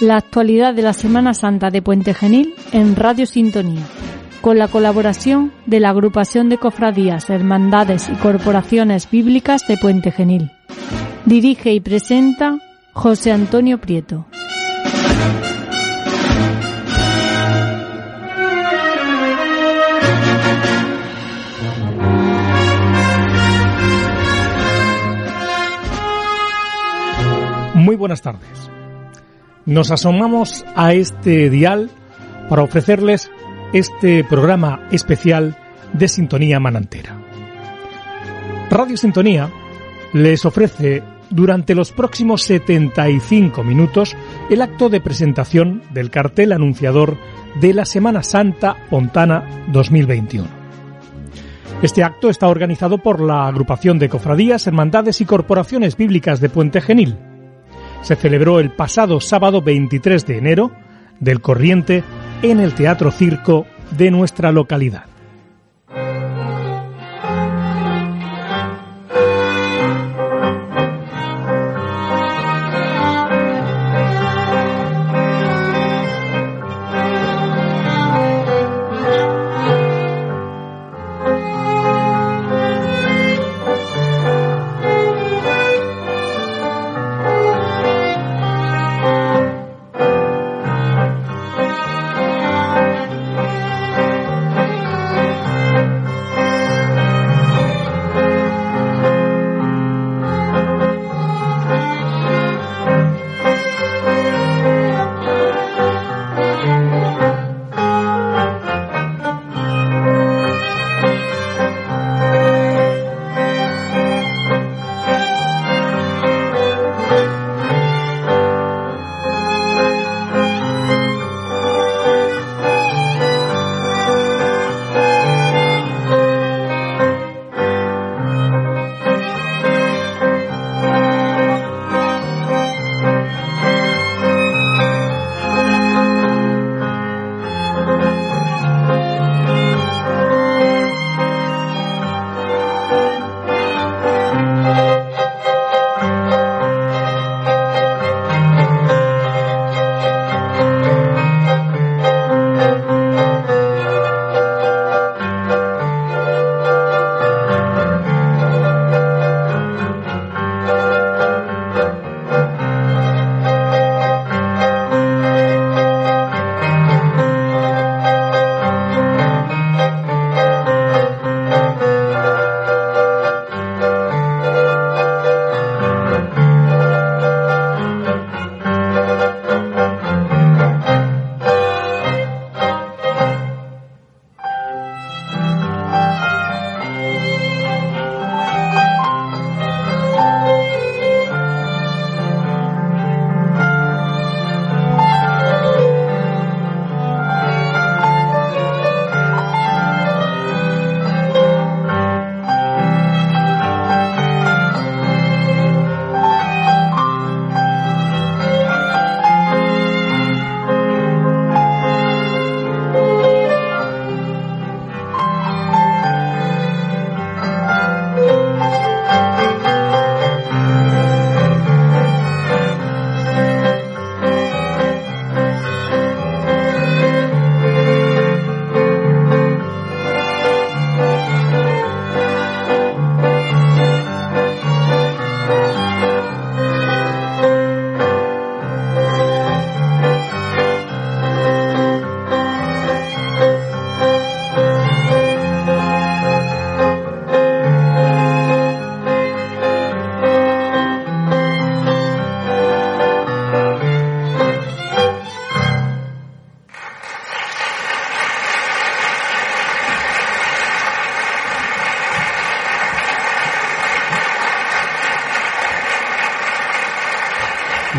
La actualidad de la Semana Santa de Puente Genil en Radio Sintonía, con la colaboración de la Agrupación de Cofradías, Hermandades y Corporaciones Bíblicas de Puente Genil. Dirige y presenta José Antonio Prieto. Muy buenas tardes. Nos asomamos a este dial para ofrecerles este programa especial de Sintonía Manantera. Radio Sintonía les ofrece durante los próximos 75 minutos el acto de presentación del cartel anunciador de la Semana Santa Pontana 2021. Este acto está organizado por la Agrupación de Cofradías, Hermandades y Corporaciones Bíblicas de Puente Genil, se celebró el pasado sábado 23 de enero del Corriente en el Teatro Circo de nuestra localidad.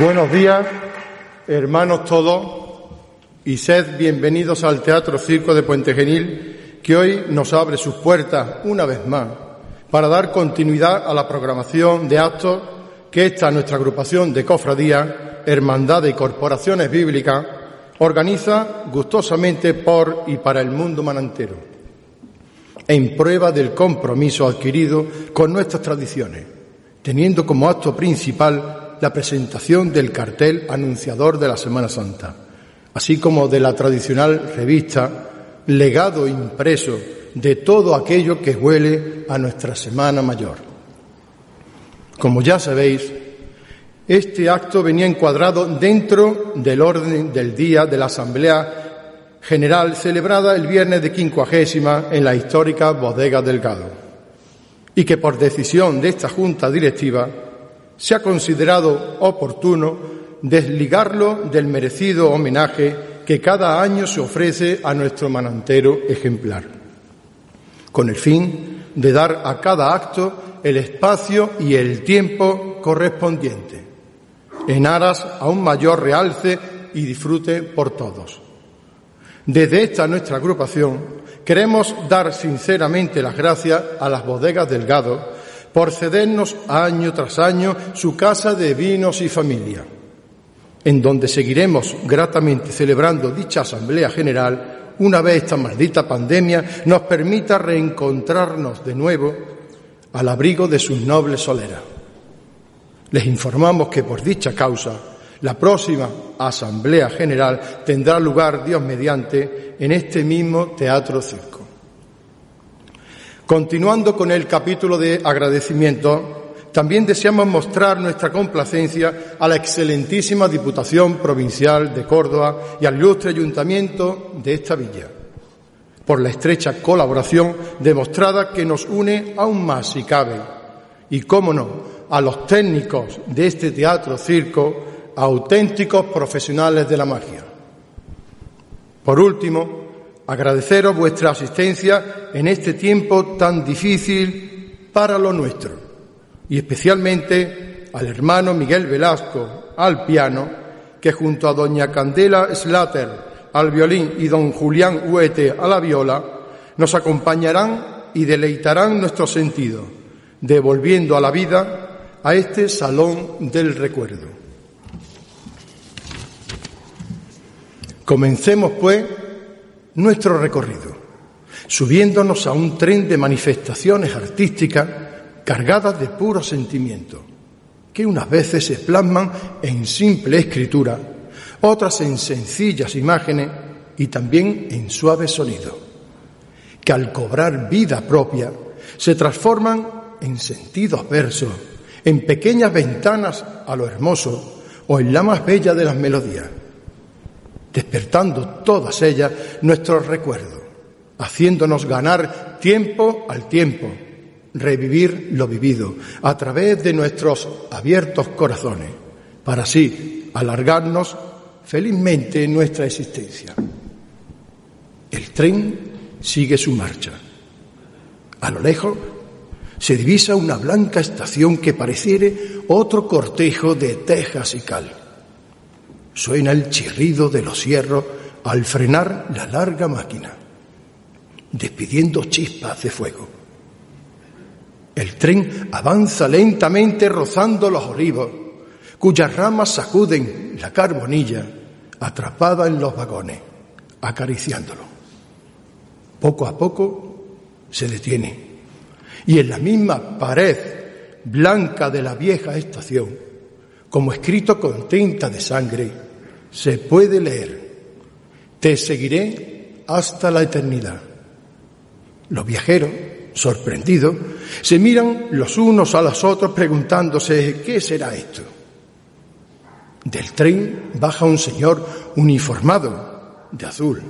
Buenos días, hermanos todos, y sed bienvenidos al Teatro Circo de Puente Genil, que hoy nos abre sus puertas una vez más para dar continuidad a la programación de actos que esta nuestra agrupación de cofradías, hermandades y corporaciones bíblicas organiza gustosamente por y para el mundo manantero, en prueba del compromiso adquirido con nuestras tradiciones, teniendo como acto principal la presentación del cartel anunciador de la Semana Santa, así como de la tradicional revista Legado impreso de todo aquello que huele a nuestra Semana Mayor. Como ya sabéis, este acto venía encuadrado dentro del orden del día de la Asamblea General celebrada el viernes de quincuagésima en la histórica Bodega Delgado y que por decisión de esta Junta Directiva se ha considerado oportuno desligarlo del merecido homenaje que cada año se ofrece a nuestro manantero ejemplar, con el fin de dar a cada acto el espacio y el tiempo correspondiente, en aras a un mayor realce y disfrute por todos. Desde esta nuestra agrupación queremos dar sinceramente las gracias a las bodegas Delgado por cedernos año tras año su casa de vinos y familia, en donde seguiremos gratamente celebrando dicha Asamblea General una vez esta maldita pandemia nos permita reencontrarnos de nuevo al abrigo de sus nobles soleras. Les informamos que por dicha causa la próxima Asamblea General tendrá lugar, Dios mediante, en este mismo Teatro Circo. Continuando con el capítulo de agradecimiento, también deseamos mostrar nuestra complacencia a la excelentísima Diputación Provincial de Córdoba y al ilustre Ayuntamiento de esta villa, por la estrecha colaboración demostrada que nos une aún más si cabe, y, cómo no, a los técnicos de este teatro circo, auténticos profesionales de la magia. Por último, agradeceros vuestra asistencia en este tiempo tan difícil para lo nuestro y especialmente al hermano Miguel Velasco al piano, que junto a doña Candela Slater al violín y don Julián Huete a la viola, nos acompañarán y deleitarán nuestro sentido, devolviendo a la vida a este salón del recuerdo. Comencemos, pues, nuestro recorrido, subiéndonos a un tren de manifestaciones artísticas cargadas de puro sentimiento, que unas veces se plasman en simple escritura, otras en sencillas imágenes y también en suave sonido, que al cobrar vida propia se transforman en sentidos versos, en pequeñas ventanas a lo hermoso o en la más bella de las melodías despertando todas ellas nuestros recuerdos, haciéndonos ganar tiempo al tiempo, revivir lo vivido a través de nuestros abiertos corazones, para así alargarnos felizmente nuestra existencia. El tren sigue su marcha. A lo lejos se divisa una blanca estación que pareciere otro cortejo de tejas y cal. Suena el chirrido de los hierros al frenar la larga máquina, despidiendo chispas de fuego. El tren avanza lentamente rozando los olivos, cuyas ramas sacuden la carbonilla atrapada en los vagones, acariciándolo. Poco a poco se detiene y en la misma pared blanca de la vieja estación, como escrito con tinta de sangre, se puede leer, te seguiré hasta la eternidad. Los viajeros, sorprendidos, se miran los unos a los otros preguntándose, ¿qué será esto? Del tren baja un señor uniformado, de azul,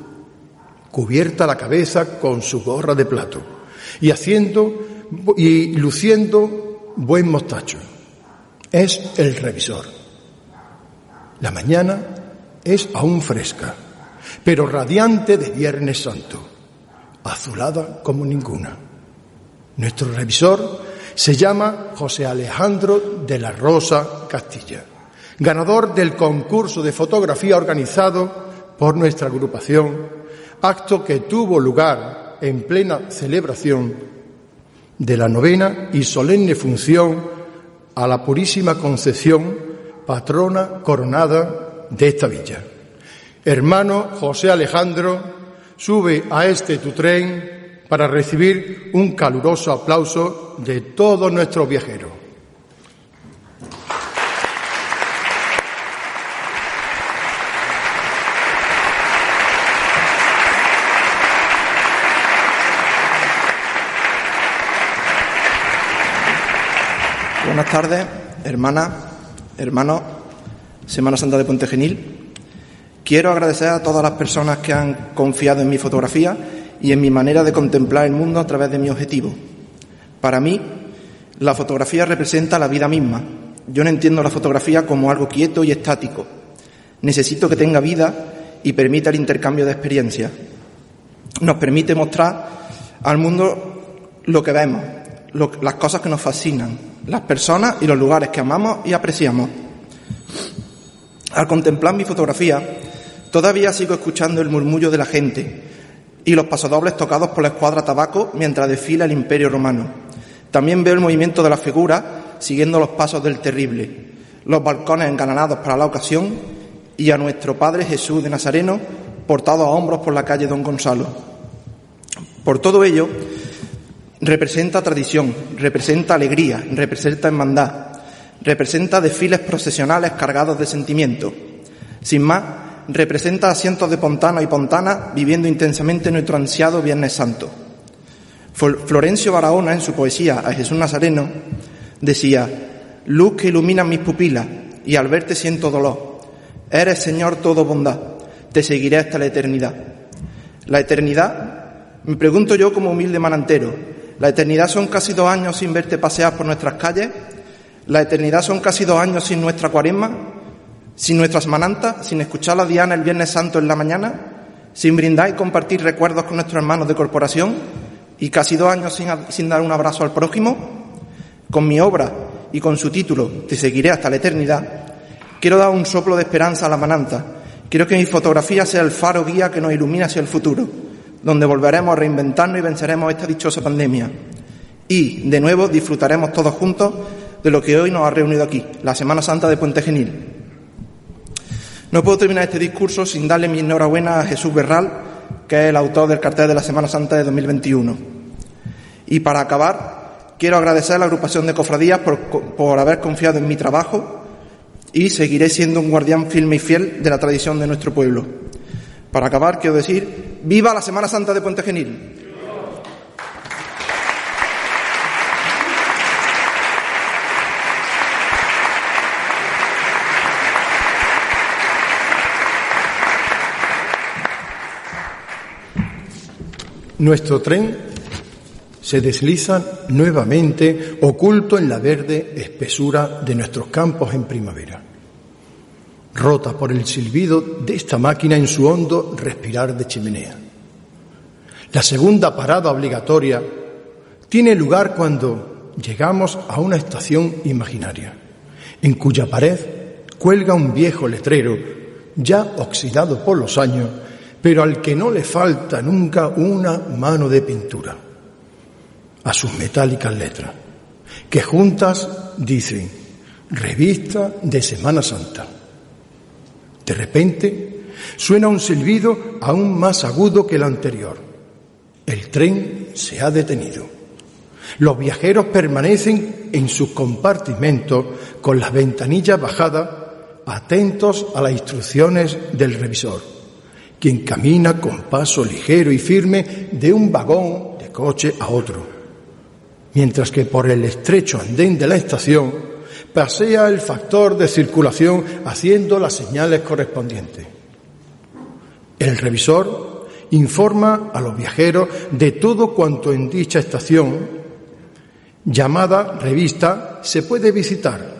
cubierta la cabeza con su gorra de plato y haciendo y luciendo buen mostacho es el revisor. La mañana es aún fresca, pero radiante de Viernes Santo, azulada como ninguna. Nuestro revisor se llama José Alejandro de la Rosa Castilla, ganador del concurso de fotografía organizado por nuestra agrupación, acto que tuvo lugar en plena celebración de la novena y solemne función a la Purísima Concepción, patrona coronada de esta villa. Hermano José Alejandro, sube a este tu tren para recibir un caluroso aplauso de todos nuestros viajeros. Buenas tardes, hermanas, hermanos, Semana Santa de Puente Genil. Quiero agradecer a todas las personas que han confiado en mi fotografía y en mi manera de contemplar el mundo a través de mi objetivo. Para mí, la fotografía representa la vida misma. Yo no entiendo la fotografía como algo quieto y estático. Necesito que tenga vida y permita el intercambio de experiencias. Nos permite mostrar al mundo lo que vemos, las cosas que nos fascinan, las personas y los lugares que amamos y apreciamos. Al contemplar mi fotografía, todavía sigo escuchando el murmullo de la gente y los pasodobles tocados por la escuadra tabaco mientras desfila el imperio romano. También veo el movimiento de las figuras siguiendo los pasos del terrible, los balcones engalanados para la ocasión y a nuestro Padre Jesús de Nazareno portado a hombros por la calle Don Gonzalo. Por todo ello, representa tradición, representa alegría, representa hermandad, representa desfiles procesionales cargados de sentimiento. Sin más, representa a cientos de pontanos y pontanas viviendo intensamente nuestro ansiado Viernes Santo. Florencio Barahona, en su poesía a Jesús Nazareno, decía, luz que ilumina mis pupilas y al verte siento dolor. Eres, Señor, todo bondad, te seguiré hasta la eternidad. La eternidad, me pregunto yo como humilde manantero, la eternidad son casi dos años sin verte pasear por nuestras calles. La eternidad son casi dos años sin nuestra cuaresma, sin nuestras manantas, sin escuchar la diana el Viernes Santo en la mañana, sin brindar y compartir recuerdos con nuestros hermanos de corporación y casi dos años sin, sin dar un abrazo al prójimo. Con mi obra y con su título, Te seguiré hasta la eternidad, quiero dar un soplo de esperanza a la mananta. Quiero que mi fotografía sea el faro guía que nos ilumine hacia el futuro donde volveremos a reinventarnos y venceremos esta dichosa pandemia. Y, de nuevo, disfrutaremos todos juntos de lo que hoy nos ha reunido aquí, la Semana Santa de Puente Genil. No puedo terminar este discurso sin darle mi enhorabuena a Jesús Berral, que es el autor del cartel de la Semana Santa de 2021. Y para acabar, quiero agradecer a la agrupación de cofradías por, por haber confiado en mi trabajo y seguiré siendo un guardián firme y fiel de la tradición de nuestro pueblo. Para acabar, quiero decir, viva la Semana Santa de Puente Genil. Nuestro tren se desliza nuevamente oculto en la verde espesura de nuestros campos en primavera rota por el silbido de esta máquina en su hondo respirar de chimenea. La segunda parada obligatoria tiene lugar cuando llegamos a una estación imaginaria, en cuya pared cuelga un viejo letrero, ya oxidado por los años, pero al que no le falta nunca una mano de pintura, a sus metálicas letras, que juntas dicen Revista de Semana Santa. De repente suena un silbido aún más agudo que el anterior. El tren se ha detenido. Los viajeros permanecen en sus compartimentos con las ventanillas bajadas, atentos a las instrucciones del revisor, quien camina con paso ligero y firme de un vagón de coche a otro, mientras que por el estrecho andén de la estación pasea el factor de circulación haciendo las señales correspondientes. El revisor informa a los viajeros de todo cuanto en dicha estación llamada revista se puede visitar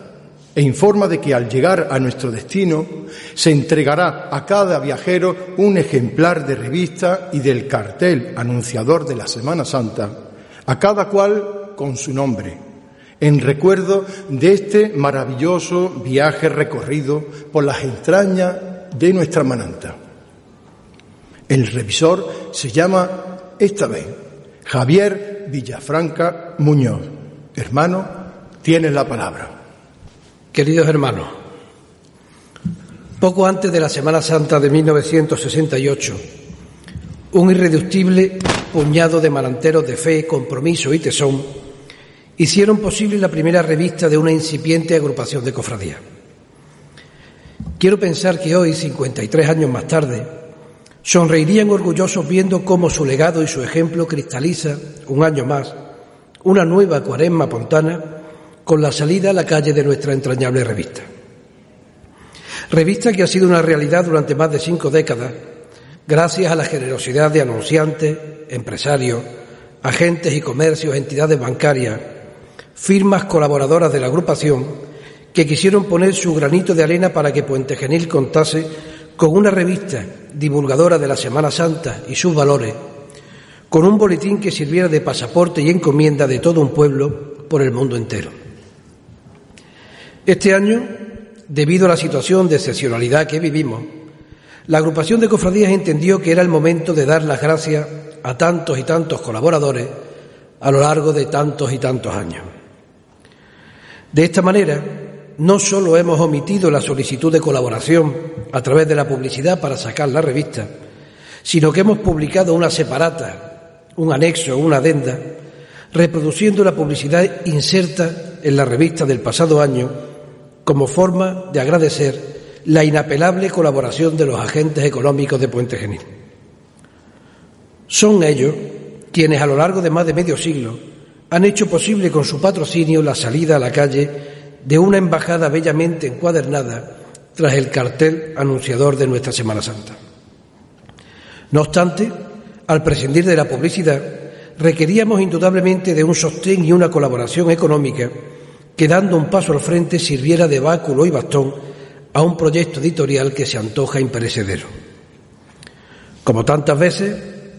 e informa de que al llegar a nuestro destino se entregará a cada viajero un ejemplar de revista y del cartel anunciador de la Semana Santa, a cada cual con su nombre en recuerdo de este maravilloso viaje recorrido por las entrañas de nuestra mananta. El revisor se llama, esta vez, Javier Villafranca Muñoz. Hermano, tienes la palabra. Queridos hermanos, poco antes de la Semana Santa de 1968, un irreductible puñado de malanteros de fe, compromiso y tesón hicieron posible la primera revista de una incipiente agrupación de cofradía. Quiero pensar que hoy, 53 años más tarde, sonreirían orgullosos viendo cómo su legado y su ejemplo cristaliza, un año más, una nueva cuaresma pontana con la salida a la calle de nuestra entrañable revista. Revista que ha sido una realidad durante más de cinco décadas, gracias a la generosidad de anunciantes, empresarios, agentes y comercios, entidades bancarias, firmas colaboradoras de la agrupación que quisieron poner su granito de arena para que Puente Genil contase con una revista divulgadora de la Semana Santa y sus valores, con un boletín que sirviera de pasaporte y encomienda de todo un pueblo por el mundo entero. Este año, debido a la situación de excepcionalidad que vivimos, la agrupación de cofradías entendió que era el momento de dar las gracias a tantos y tantos colaboradores a lo largo de tantos y tantos años. De esta manera, no solo hemos omitido la solicitud de colaboración a través de la publicidad para sacar la revista, sino que hemos publicado una separata, un anexo, una adenda, reproduciendo la publicidad inserta en la revista del pasado año como forma de agradecer la inapelable colaboración de los agentes económicos de Puente Genil. Son ellos quienes a lo largo de más de medio siglo han hecho posible con su patrocinio la salida a la calle de una embajada bellamente encuadernada tras el cartel anunciador de nuestra Semana Santa. No obstante, al prescindir de la publicidad, requeríamos indudablemente de un sostén y una colaboración económica que dando un paso al frente sirviera de báculo y bastón a un proyecto editorial que se antoja imperecedero. Como tantas veces,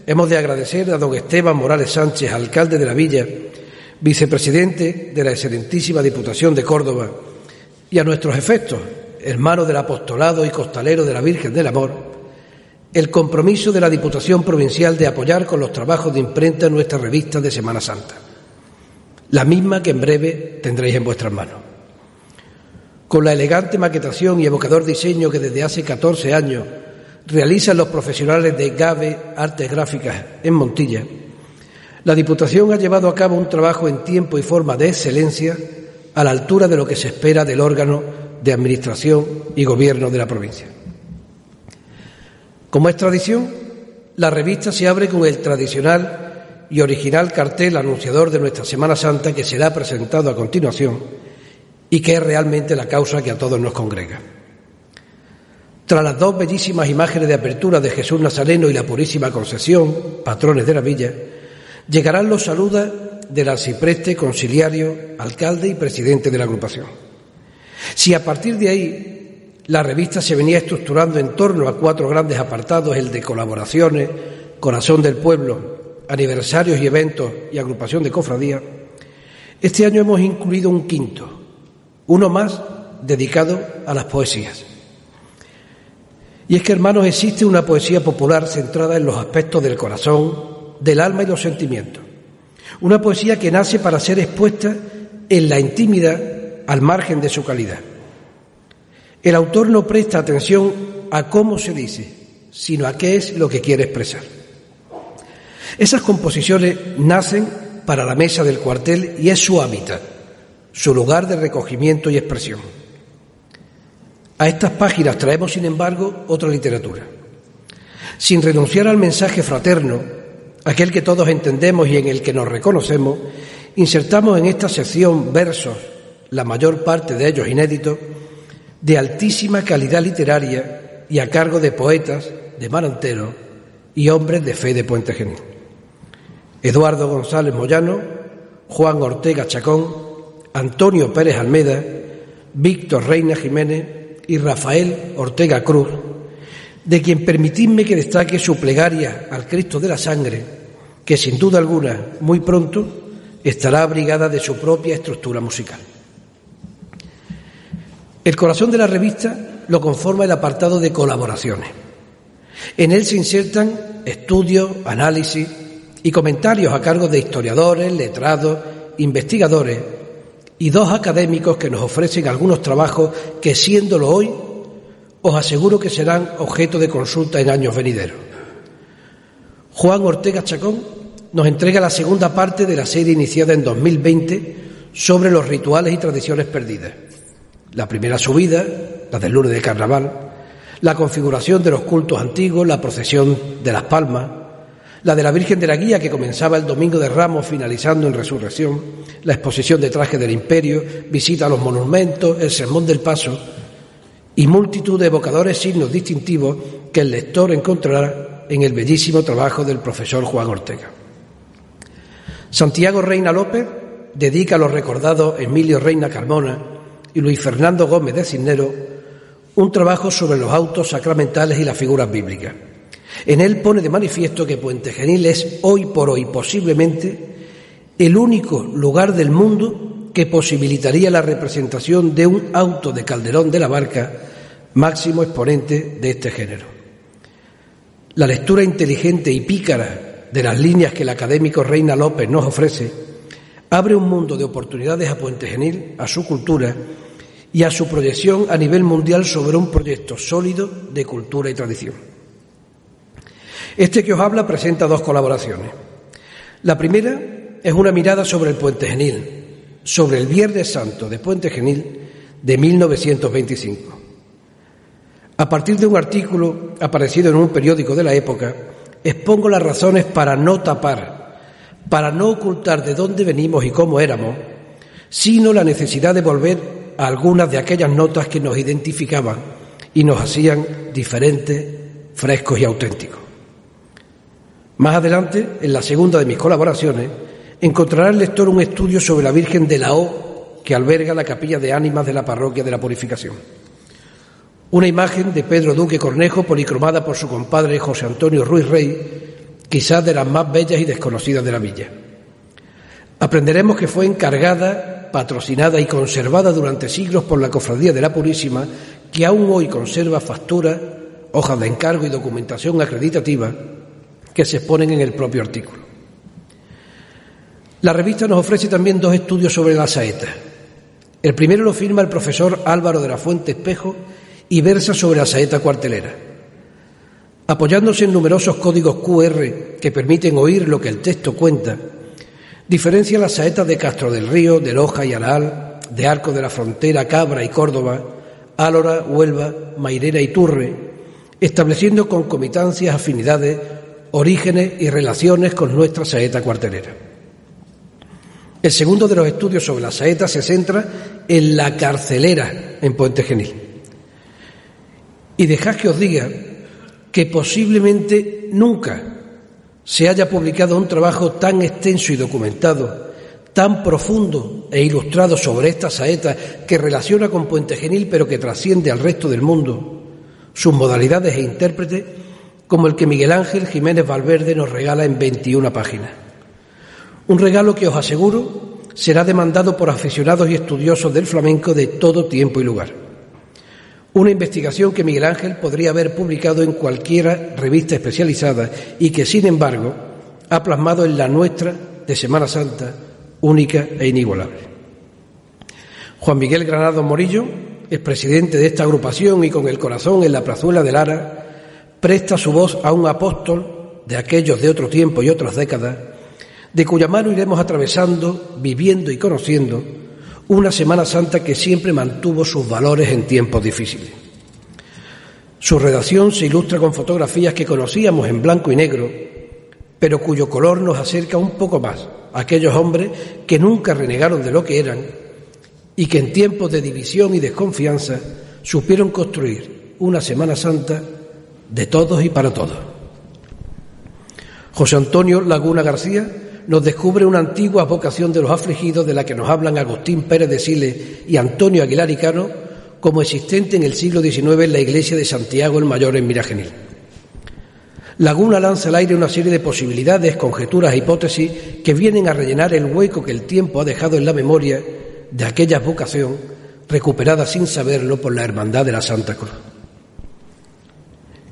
hemos de agradecer a don Esteban Morales Sánchez, alcalde de la villa, vicepresidente de la excelentísima Diputación de Córdoba, y a nuestros efectos, hermanos del apostolado y costalero de la Virgen del Amor, el compromiso de la Diputación Provincial de apoyar con los trabajos de imprenta nuestra revista de Semana Santa, la misma que en breve tendréis en vuestras manos. Con la elegante maquetación y evocador diseño que desde hace 14 años realizan los profesionales de GAVE Artes Gráficas en Montilla, la Diputación ha llevado a cabo un trabajo en tiempo y forma de excelencia a la altura de lo que se espera del órgano de Administración y Gobierno de la provincia. Como es tradición, la revista se abre con el tradicional y original cartel anunciador de nuestra Semana Santa que será presentado a continuación y que es realmente la causa que a todos nos congrega. Tras las dos bellísimas imágenes de apertura de Jesús Nazareno y la Purísima Concepción, patrones de la villa, llegarán los saludos del arcipreste, conciliario, alcalde y presidente de la agrupación. Si a partir de ahí la revista se venía estructurando en torno a cuatro grandes apartados, el de colaboraciones, corazón del pueblo, aniversarios y eventos y agrupación de cofradía, este año hemos incluido un quinto, uno más dedicado a las poesías. Y es que, hermanos, existe una poesía popular centrada en los aspectos del corazón, del alma y los sentimientos. Una poesía que nace para ser expuesta en la intimidad al margen de su calidad. El autor no presta atención a cómo se dice, sino a qué es lo que quiere expresar. Esas composiciones nacen para la mesa del cuartel y es su hábitat, su lugar de recogimiento y expresión. A estas páginas traemos, sin embargo, otra literatura. Sin renunciar al mensaje fraterno, aquel que todos entendemos y en el que nos reconocemos, insertamos en esta sección versos, la mayor parte de ellos inéditos, de altísima calidad literaria y a cargo de poetas de Marantero y hombres de fe de Puente Genil. Eduardo González Moyano, Juan Ortega Chacón, Antonio Pérez Almeda, Víctor Reina Jiménez y Rafael Ortega Cruz, de quien permitidme que destaque su plegaria al Cristo de la Sangre, que sin duda alguna, muy pronto, estará abrigada de su propia estructura musical. El corazón de la revista lo conforma el apartado de colaboraciones. En él se insertan estudios, análisis y comentarios a cargo de historiadores, letrados, investigadores y dos académicos que nos ofrecen algunos trabajos que, siéndolo hoy, os aseguro que serán objeto de consulta en años venideros. Juan Ortega Chacón nos entrega la segunda parte de la serie iniciada en 2020 sobre los rituales y tradiciones perdidas. La primera subida, la del lunes de carnaval, la configuración de los cultos antiguos, la procesión de las palmas, la de la Virgen de la Guía que comenzaba el domingo de Ramos finalizando en Resurrección, la exposición de trajes del imperio, visita a los monumentos, el sermón del paso y multitud de evocadores signos distintivos que el lector encontrará en el bellísimo trabajo del profesor Juan Ortega. Santiago Reina López dedica a los recordados Emilio Reina Carmona y Luis Fernando Gómez de Cisnero un trabajo sobre los autos sacramentales y las figuras bíblicas. En él pone de manifiesto que Puente Genil es hoy por hoy posiblemente el único lugar del mundo que posibilitaría la representación de un auto de Calderón de la Barca, máximo exponente de este género. La lectura inteligente y pícara de las líneas que el académico Reina López nos ofrece, abre un mundo de oportunidades a Puente Genil, a su cultura y a su proyección a nivel mundial sobre un proyecto sólido de cultura y tradición. Este que os habla presenta dos colaboraciones. La primera es una mirada sobre el Puente Genil, sobre el Viernes Santo de Puente Genil de 1925. A partir de un artículo aparecido en un periódico de la época, expongo las razones para no tapar, para no ocultar de dónde venimos y cómo éramos, sino la necesidad de volver a algunas de aquellas notas que nos identificaban y nos hacían diferentes, frescos y auténticos. Más adelante, en la segunda de mis colaboraciones, encontrará el lector un estudio sobre la Virgen de la O que alberga la capilla de ánimas de la parroquia de la Purificación. Una imagen de Pedro Duque Cornejo policromada por su compadre José Antonio Ruiz Rey, quizás de las más bellas y desconocidas de la villa. Aprenderemos que fue encargada, patrocinada y conservada durante siglos por la Cofradía de la Purísima, que aún hoy conserva facturas, hojas de encargo y documentación acreditativa que se exponen en el propio artículo. La revista nos ofrece también dos estudios sobre la saeta. El primero lo firma el profesor Álvaro de la Fuente Espejo y versa sobre la saeta cuartelera. Apoyándose en numerosos códigos QR que permiten oír lo que el texto cuenta, diferencia las saetas de Castro del Río, de Loja y Araal, de Arco de la Frontera, Cabra y Córdoba, Álora, Huelva, Mairera y Turre, estableciendo concomitancias, afinidades, orígenes y relaciones con nuestra saeta cuartelera. El segundo de los estudios sobre la saeta se centra en la carcelera en Puente Genil. Y dejad que os diga que posiblemente nunca se haya publicado un trabajo tan extenso y documentado, tan profundo e ilustrado sobre esta saeta que relaciona con Puente Genil pero que trasciende al resto del mundo, sus modalidades e intérpretes, como el que Miguel Ángel Jiménez Valverde nos regala en 21 páginas. Un regalo que os aseguro será demandado por aficionados y estudiosos del flamenco de todo tiempo y lugar. Una investigación que Miguel Ángel podría haber publicado en cualquiera revista especializada y que, sin embargo, ha plasmado en la nuestra de Semana Santa, única e inigualable. Juan Miguel Granado Morillo es presidente de esta agrupación y con el corazón en la plazuela de Lara presta su voz a un apóstol de aquellos de otro tiempo y otras décadas, de cuya mano iremos atravesando, viviendo y conociendo una Semana Santa que siempre mantuvo sus valores en tiempos difíciles. Su redacción se ilustra con fotografías que conocíamos en blanco y negro, pero cuyo color nos acerca un poco más a aquellos hombres que nunca renegaron de lo que eran y que en tiempos de división y desconfianza supieron construir una Semana Santa de todos y para todos. José Antonio Laguna García nos descubre una antigua vocación de los afligidos de la que nos hablan Agustín Pérez de Siles y Antonio Aguilar y Cano como existente en el siglo XIX en la iglesia de Santiago el Mayor en Miragenil. Laguna lanza al aire una serie de posibilidades, conjeturas e hipótesis que vienen a rellenar el hueco que el tiempo ha dejado en la memoria de aquella vocación recuperada sin saberlo por la Hermandad de la Santa Cruz.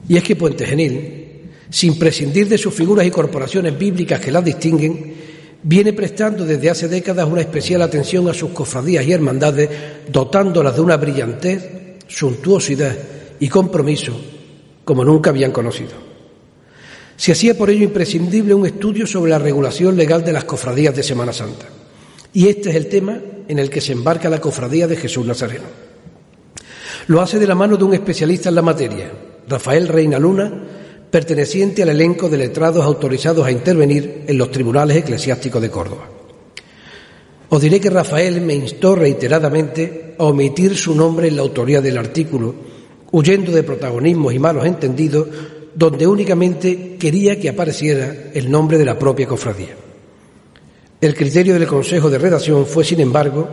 Y es que Puente Genil, sin prescindir de sus figuras y corporaciones bíblicas que las distinguen, viene prestando desde hace décadas una especial atención a sus cofradías y hermandades, dotándolas de una brillantez, suntuosidad y compromiso como nunca habían conocido. Se hacía por ello imprescindible un estudio sobre la regulación legal de las cofradías de Semana Santa. Y este es el tema en el que se embarca la cofradía de Jesús Nazareno. Lo hace de la mano de un especialista en la materia, Rafael Reina Luna, perteneciente al elenco de letrados autorizados a intervenir en los tribunales eclesiásticos de Córdoba. Os diré que Rafael me instó reiteradamente a omitir su nombre en la autoría del artículo, huyendo de protagonismos y malos entendidos, donde únicamente quería que apareciera el nombre de la propia cofradía. El criterio del Consejo de Redacción fue, sin embargo,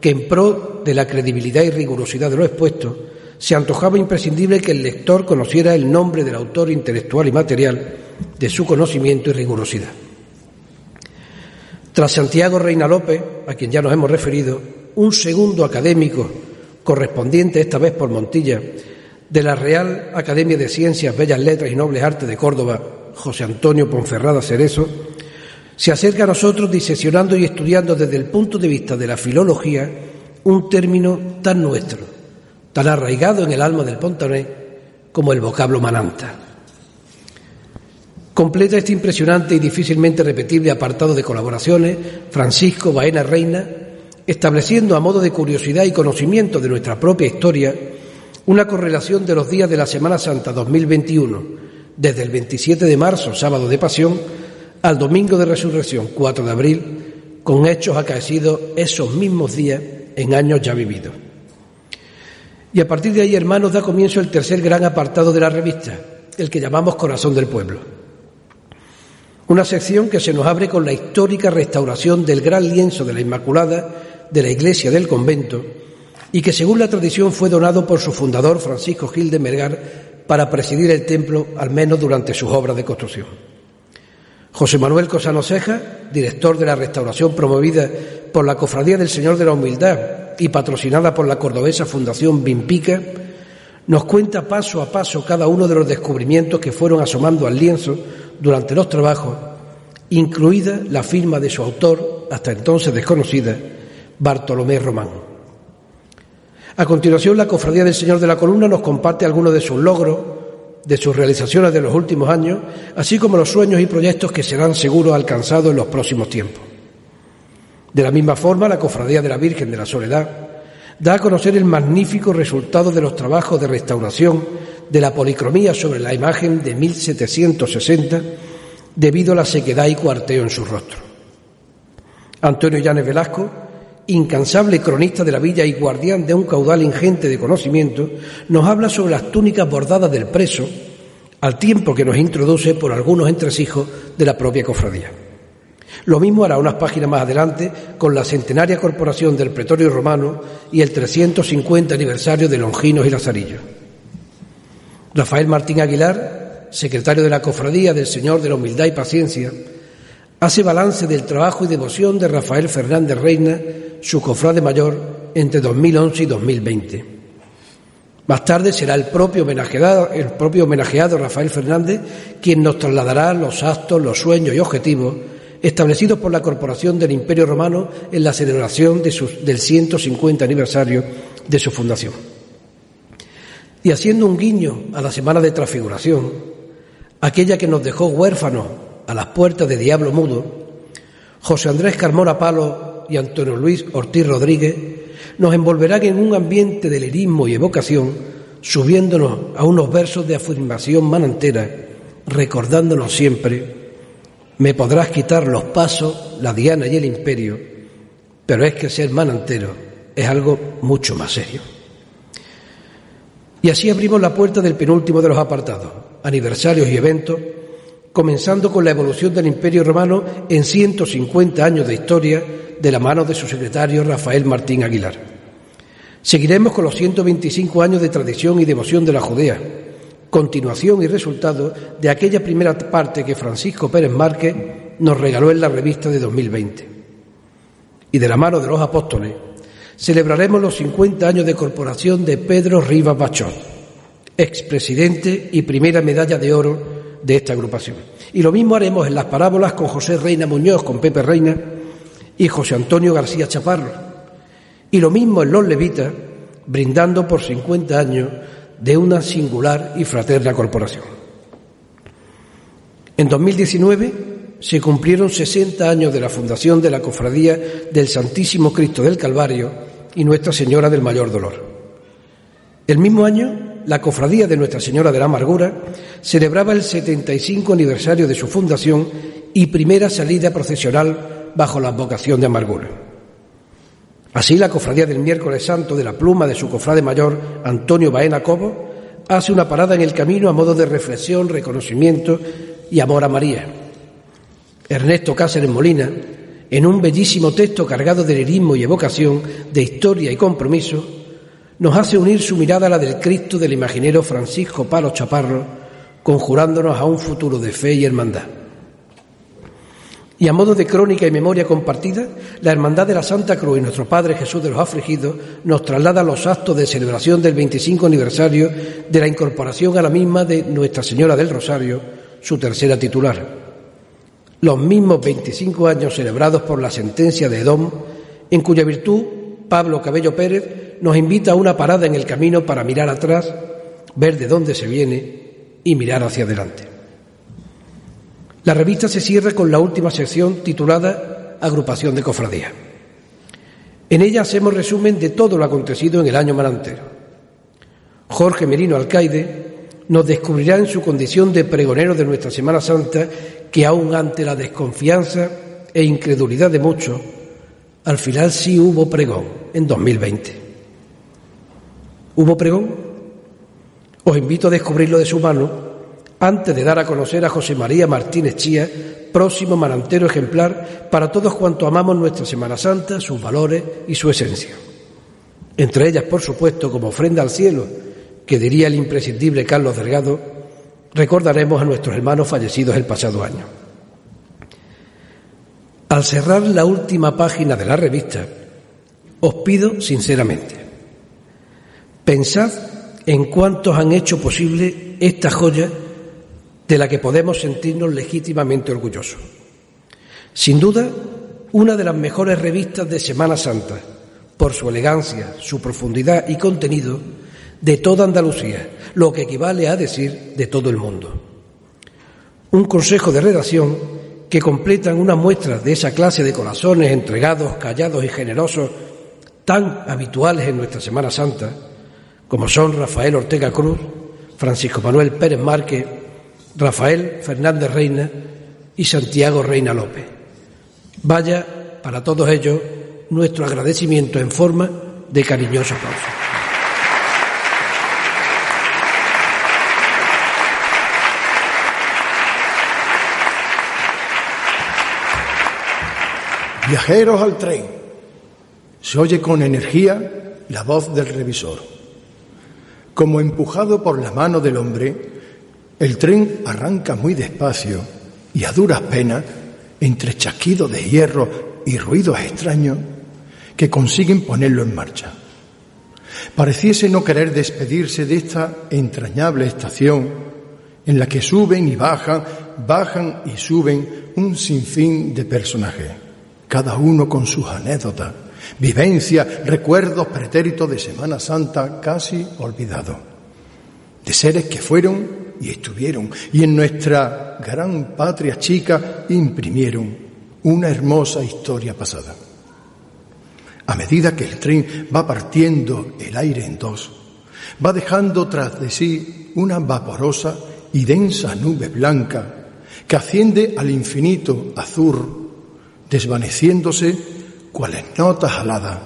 que en pro de la credibilidad y rigurosidad de lo expuesto, se antojaba imprescindible que el lector conociera el nombre del autor intelectual y material de su conocimiento y rigurosidad. Tras Santiago Reina López, a quien ya nos hemos referido, un segundo académico, correspondiente esta vez por Montilla, de la Real Academia de Ciencias, Bellas Letras y Nobles Artes de Córdoba, José Antonio Ponferrada Cerezo, se acerca a nosotros disesionando y estudiando desde el punto de vista de la filología un término tan nuestro, tan arraigado en el alma del pontoné como el vocablo mananta. Completa este impresionante y difícilmente repetible apartado de colaboraciones Francisco Baena Reina, estableciendo a modo de curiosidad y conocimiento de nuestra propia historia una correlación de los días de la Semana Santa 2021, desde el 27 de marzo, sábado de Pasión, al domingo de Resurrección, 4 de abril, con hechos acaecidos esos mismos días en años ya vividos. Y a partir de ahí, hermanos, da comienzo el tercer gran apartado de la revista, el que llamamos Corazón del Pueblo. Una sección que se nos abre con la histórica restauración del gran lienzo de la Inmaculada de la iglesia del convento y que según la tradición fue donado por su fundador Francisco Gil de Mergar para presidir el templo al menos durante sus obras de construcción. José Manuel Cosano Ceja, director de la restauración promovida por la Cofradía del Señor de la Humildad y patrocinada por la cordobesa Fundación Bimpica, nos cuenta paso a paso cada uno de los descubrimientos que fueron asomando al lienzo durante los trabajos, incluida la firma de su autor, hasta entonces desconocida, Bartolomé Román. A continuación, la Cofradía del Señor de la Columna nos comparte algunos de sus logros, de sus realizaciones de los últimos años, así como los sueños y proyectos que serán seguros alcanzados en los próximos tiempos. De la misma forma, la Cofradía de la Virgen de la Soledad da a conocer el magnífico resultado de los trabajos de restauración de la policromía sobre la imagen de 1760 debido a la sequedad y cuarteo en su rostro. Antonio Llanes Velasco, incansable cronista de la villa y guardián de un caudal ingente de conocimiento, nos habla sobre las túnicas bordadas del preso, al tiempo que nos introduce por algunos entresijos de la propia cofradía. Lo mismo hará unas páginas más adelante con la centenaria corporación del Pretorio Romano y el 350 aniversario de Longinos y Lazarillo. Rafael Martín Aguilar, secretario de la Cofradía del Señor de la Humildad y Paciencia, hace balance del trabajo y devoción de Rafael Fernández Reina, su cofrade mayor, entre 2011 y 2020. Más tarde será el propio homenajeado, el propio homenajeado Rafael Fernández quien nos trasladará los actos, los sueños y objetivos establecidos por la Corporación del Imperio Romano en la celebración del 150 aniversario de su fundación. Y haciendo un guiño a la Semana de Transfiguración, aquella que nos dejó huérfanos a las puertas de Diablo Mudo, José Andrés Carmona Palo y Antonio Luis Ortiz Rodríguez nos envolverán en un ambiente de lirismo y evocación, subiéndonos a unos versos de afirmación manantera, recordándonos siempre me podrás quitar los pasos, la diana y el imperio, pero es que ser manantero es algo mucho más serio. Y así abrimos la puerta del penúltimo de los apartados, aniversarios y eventos, comenzando con la evolución del Imperio Romano en 150 años de historia de la mano de su secretario Rafael Martín Aguilar. Seguiremos con los 125 años de tradición y devoción de la Judea, continuación y resultado de aquella primera parte que Francisco Pérez Márquez nos regaló en la revista de 2020. Y de la mano de los apóstoles, celebraremos los 50 años de corporación de Pedro Rivas Bachot, expresidente y primera medalla de oro de esta agrupación. Y lo mismo haremos en las parábolas con José Reina Muñoz, con Pepe Reina y José Antonio García Chaparro. Y lo mismo en Los Levitas, brindando por 50 años de una singular y fraterna corporación. En 2019 se cumplieron 60 años de la fundación de la Cofradía del Santísimo Cristo del Calvario y Nuestra Señora del Mayor Dolor. El mismo año, la Cofradía de Nuestra Señora de la Amargura celebraba el 75 aniversario de su fundación y primera salida procesional bajo la vocación de Amargura. Así, la cofradía del miércoles santo de la pluma de su cofrade mayor, Antonio Baena Cobo, hace una parada en el camino a modo de reflexión, reconocimiento y amor a María. Ernesto Cáceres Molina, en un bellísimo texto cargado de lirismo y evocación, de historia y compromiso, nos hace unir su mirada a la del Cristo del imaginero Francisco Palo Chaparro, conjurándonos a un futuro de fe y hermandad. Y a modo de crónica y memoria compartida, la Hermandad de la Santa Cruz y nuestro Padre Jesús de los Afligidos nos traslada los actos de celebración del 25 aniversario de la incorporación a la misma de Nuestra Señora del Rosario, su tercera titular. Los mismos 25 años celebrados por la sentencia de Edom, en cuya virtud Pablo Cabello Pérez nos invita a una parada en el camino para mirar atrás, ver de dónde se viene y mirar hacia adelante. La revista se cierra con la última sección titulada Agrupación de Cofradía. En ella hacemos resumen de todo lo acontecido en el año manantero. Jorge Merino Alcaide nos descubrirá en su condición de pregonero de nuestra Semana Santa que aún ante la desconfianza e incredulidad de muchos, al final sí hubo pregón en 2020. ¿Hubo pregón? Os invito a descubrirlo de su mano antes de dar a conocer a José María Martínez Chía, próximo manantero ejemplar para todos cuantos amamos nuestra Semana Santa, sus valores y su esencia. Entre ellas, por supuesto, como ofrenda al cielo, que diría el imprescindible Carlos Delgado, recordaremos a nuestros hermanos fallecidos el pasado año. Al cerrar la última página de la revista, os pido sinceramente, pensad en cuántos han hecho posible esta joya de la que podemos sentirnos legítimamente orgullosos. Sin duda, una de las mejores revistas de Semana Santa, por su elegancia, su profundidad y contenido, de toda Andalucía, lo que equivale a decir de todo el mundo. Un consejo de redacción que completan una muestra de esa clase de corazones entregados, callados y generosos tan habituales en nuestra Semana Santa, como son Rafael Ortega Cruz, Francisco Manuel Pérez Márquez, Rafael Fernández Reina y Santiago Reina López. Vaya para todos ellos nuestro agradecimiento en forma de cariñoso aplauso. Viajeros al tren. Se oye con energía la voz del revisor. Como empujado por la mano del hombre, el tren arranca muy despacio y a duras penas, entre chasquidos de hierro y ruidos extraños, que consiguen ponerlo en marcha. Pareciese no querer despedirse de esta entrañable estación en la que suben y bajan, bajan y suben un sinfín de personajes, cada uno con sus anécdotas, vivencias, recuerdos pretéritos de Semana Santa casi olvidados, de seres que fueron y estuvieron y en nuestra gran patria chica imprimieron una hermosa historia pasada. A medida que el tren va partiendo el aire en dos, va dejando tras de sí una vaporosa y densa nube blanca que asciende al infinito azul, desvaneciéndose cuales notas aladas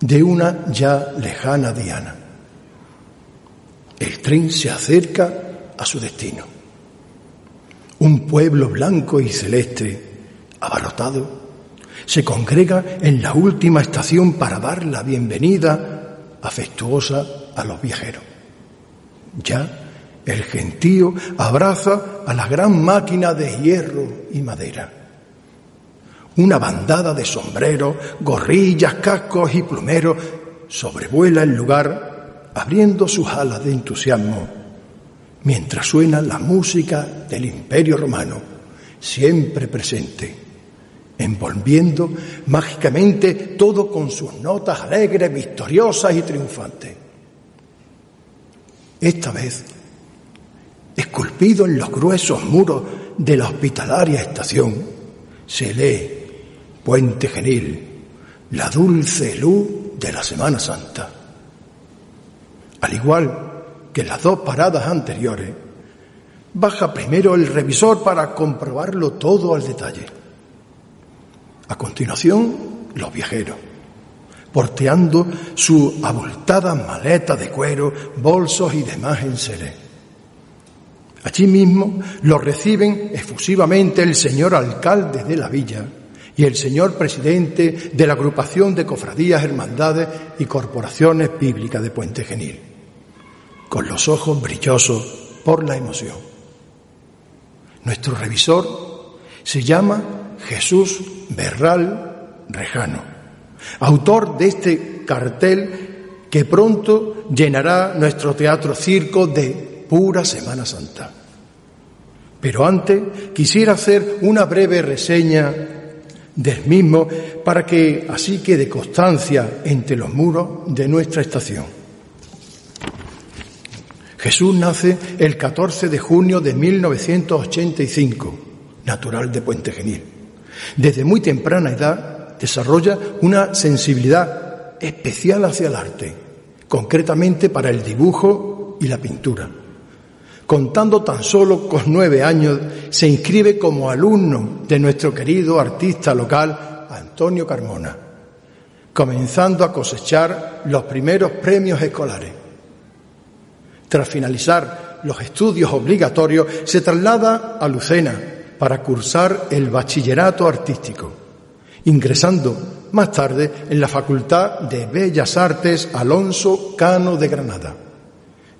de una ya lejana diana. El tren se acerca a su destino. Un pueblo blanco y celeste, abarrotado, se congrega en la última estación para dar la bienvenida afectuosa a los viajeros. Ya el gentío abraza a la gran máquina de hierro y madera. Una bandada de sombreros, gorrillas, cascos y plumeros sobrevuela el lugar abriendo sus alas de entusiasmo mientras suena la música del Imperio Romano, siempre presente, envolviendo mágicamente todo con sus notas alegres, victoriosas y triunfantes. Esta vez, esculpido en los gruesos muros de la hospitalaria estación, se lee Puente Genil, la dulce luz de la Semana Santa. Al igual que las dos paradas anteriores, baja primero el revisor para comprobarlo todo al detalle. A continuación, los viajeros, porteando su abultada maleta de cuero, bolsos y demás enseres. Allí mismo los reciben efusivamente el señor alcalde de la villa y el señor presidente de la agrupación de cofradías, hermandades y corporaciones bíblicas de Puente Genil con los ojos brillosos por la emoción. Nuestro revisor se llama Jesús Berral Rejano, autor de este cartel que pronto llenará nuestro teatro circo de pura Semana Santa. Pero antes quisiera hacer una breve reseña del mismo para que así quede constancia entre los muros de nuestra estación. Jesús nace el 14 de junio de 1985, natural de Puente Genil. Desde muy temprana edad desarrolla una sensibilidad especial hacia el arte, concretamente para el dibujo y la pintura. Contando tan solo con nueve años, se inscribe como alumno de nuestro querido artista local, Antonio Carmona, comenzando a cosechar los primeros premios escolares. Tras finalizar los estudios obligatorios, se traslada a Lucena para cursar el bachillerato artístico, ingresando más tarde en la Facultad de Bellas Artes Alonso Cano de Granada,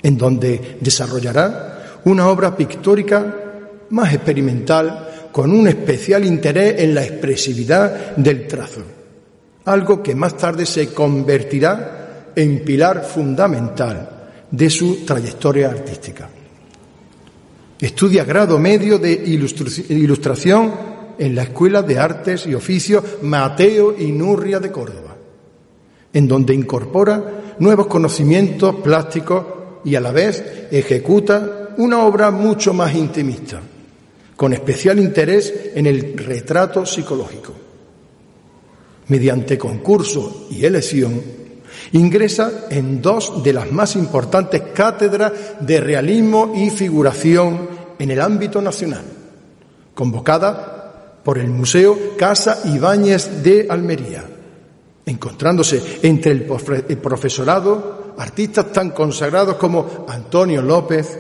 en donde desarrollará una obra pictórica más experimental con un especial interés en la expresividad del trazo, algo que más tarde se convertirá en pilar fundamental de su trayectoria artística. Estudia grado medio de ilustración en la Escuela de Artes y Oficios Mateo y Nurria de Córdoba, en donde incorpora nuevos conocimientos plásticos y a la vez ejecuta una obra mucho más intimista, con especial interés en el retrato psicológico. Mediante concurso y elección, Ingresa en dos de las más importantes cátedras de realismo y figuración en el ámbito nacional, convocada por el Museo Casa Ibáñez de Almería, encontrándose entre el profesorado artistas tan consagrados como Antonio López,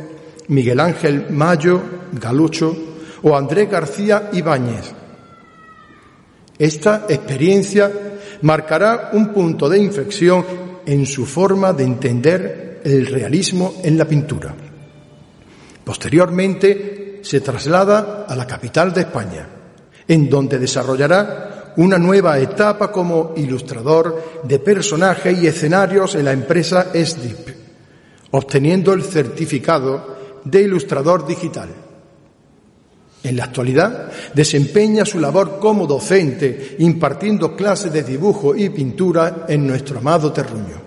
Miguel Ángel Mayo Galucho o Andrés García Ibáñez. Esta experiencia marcará un punto de inflexión en su forma de entender el realismo en la pintura. Posteriormente se traslada a la capital de España, en donde desarrollará una nueva etapa como ilustrador de personajes y escenarios en la empresa ESDIP, obteniendo el certificado de ilustrador digital. En la actualidad desempeña su labor como docente, impartiendo clases de dibujo y pintura en nuestro amado terruño.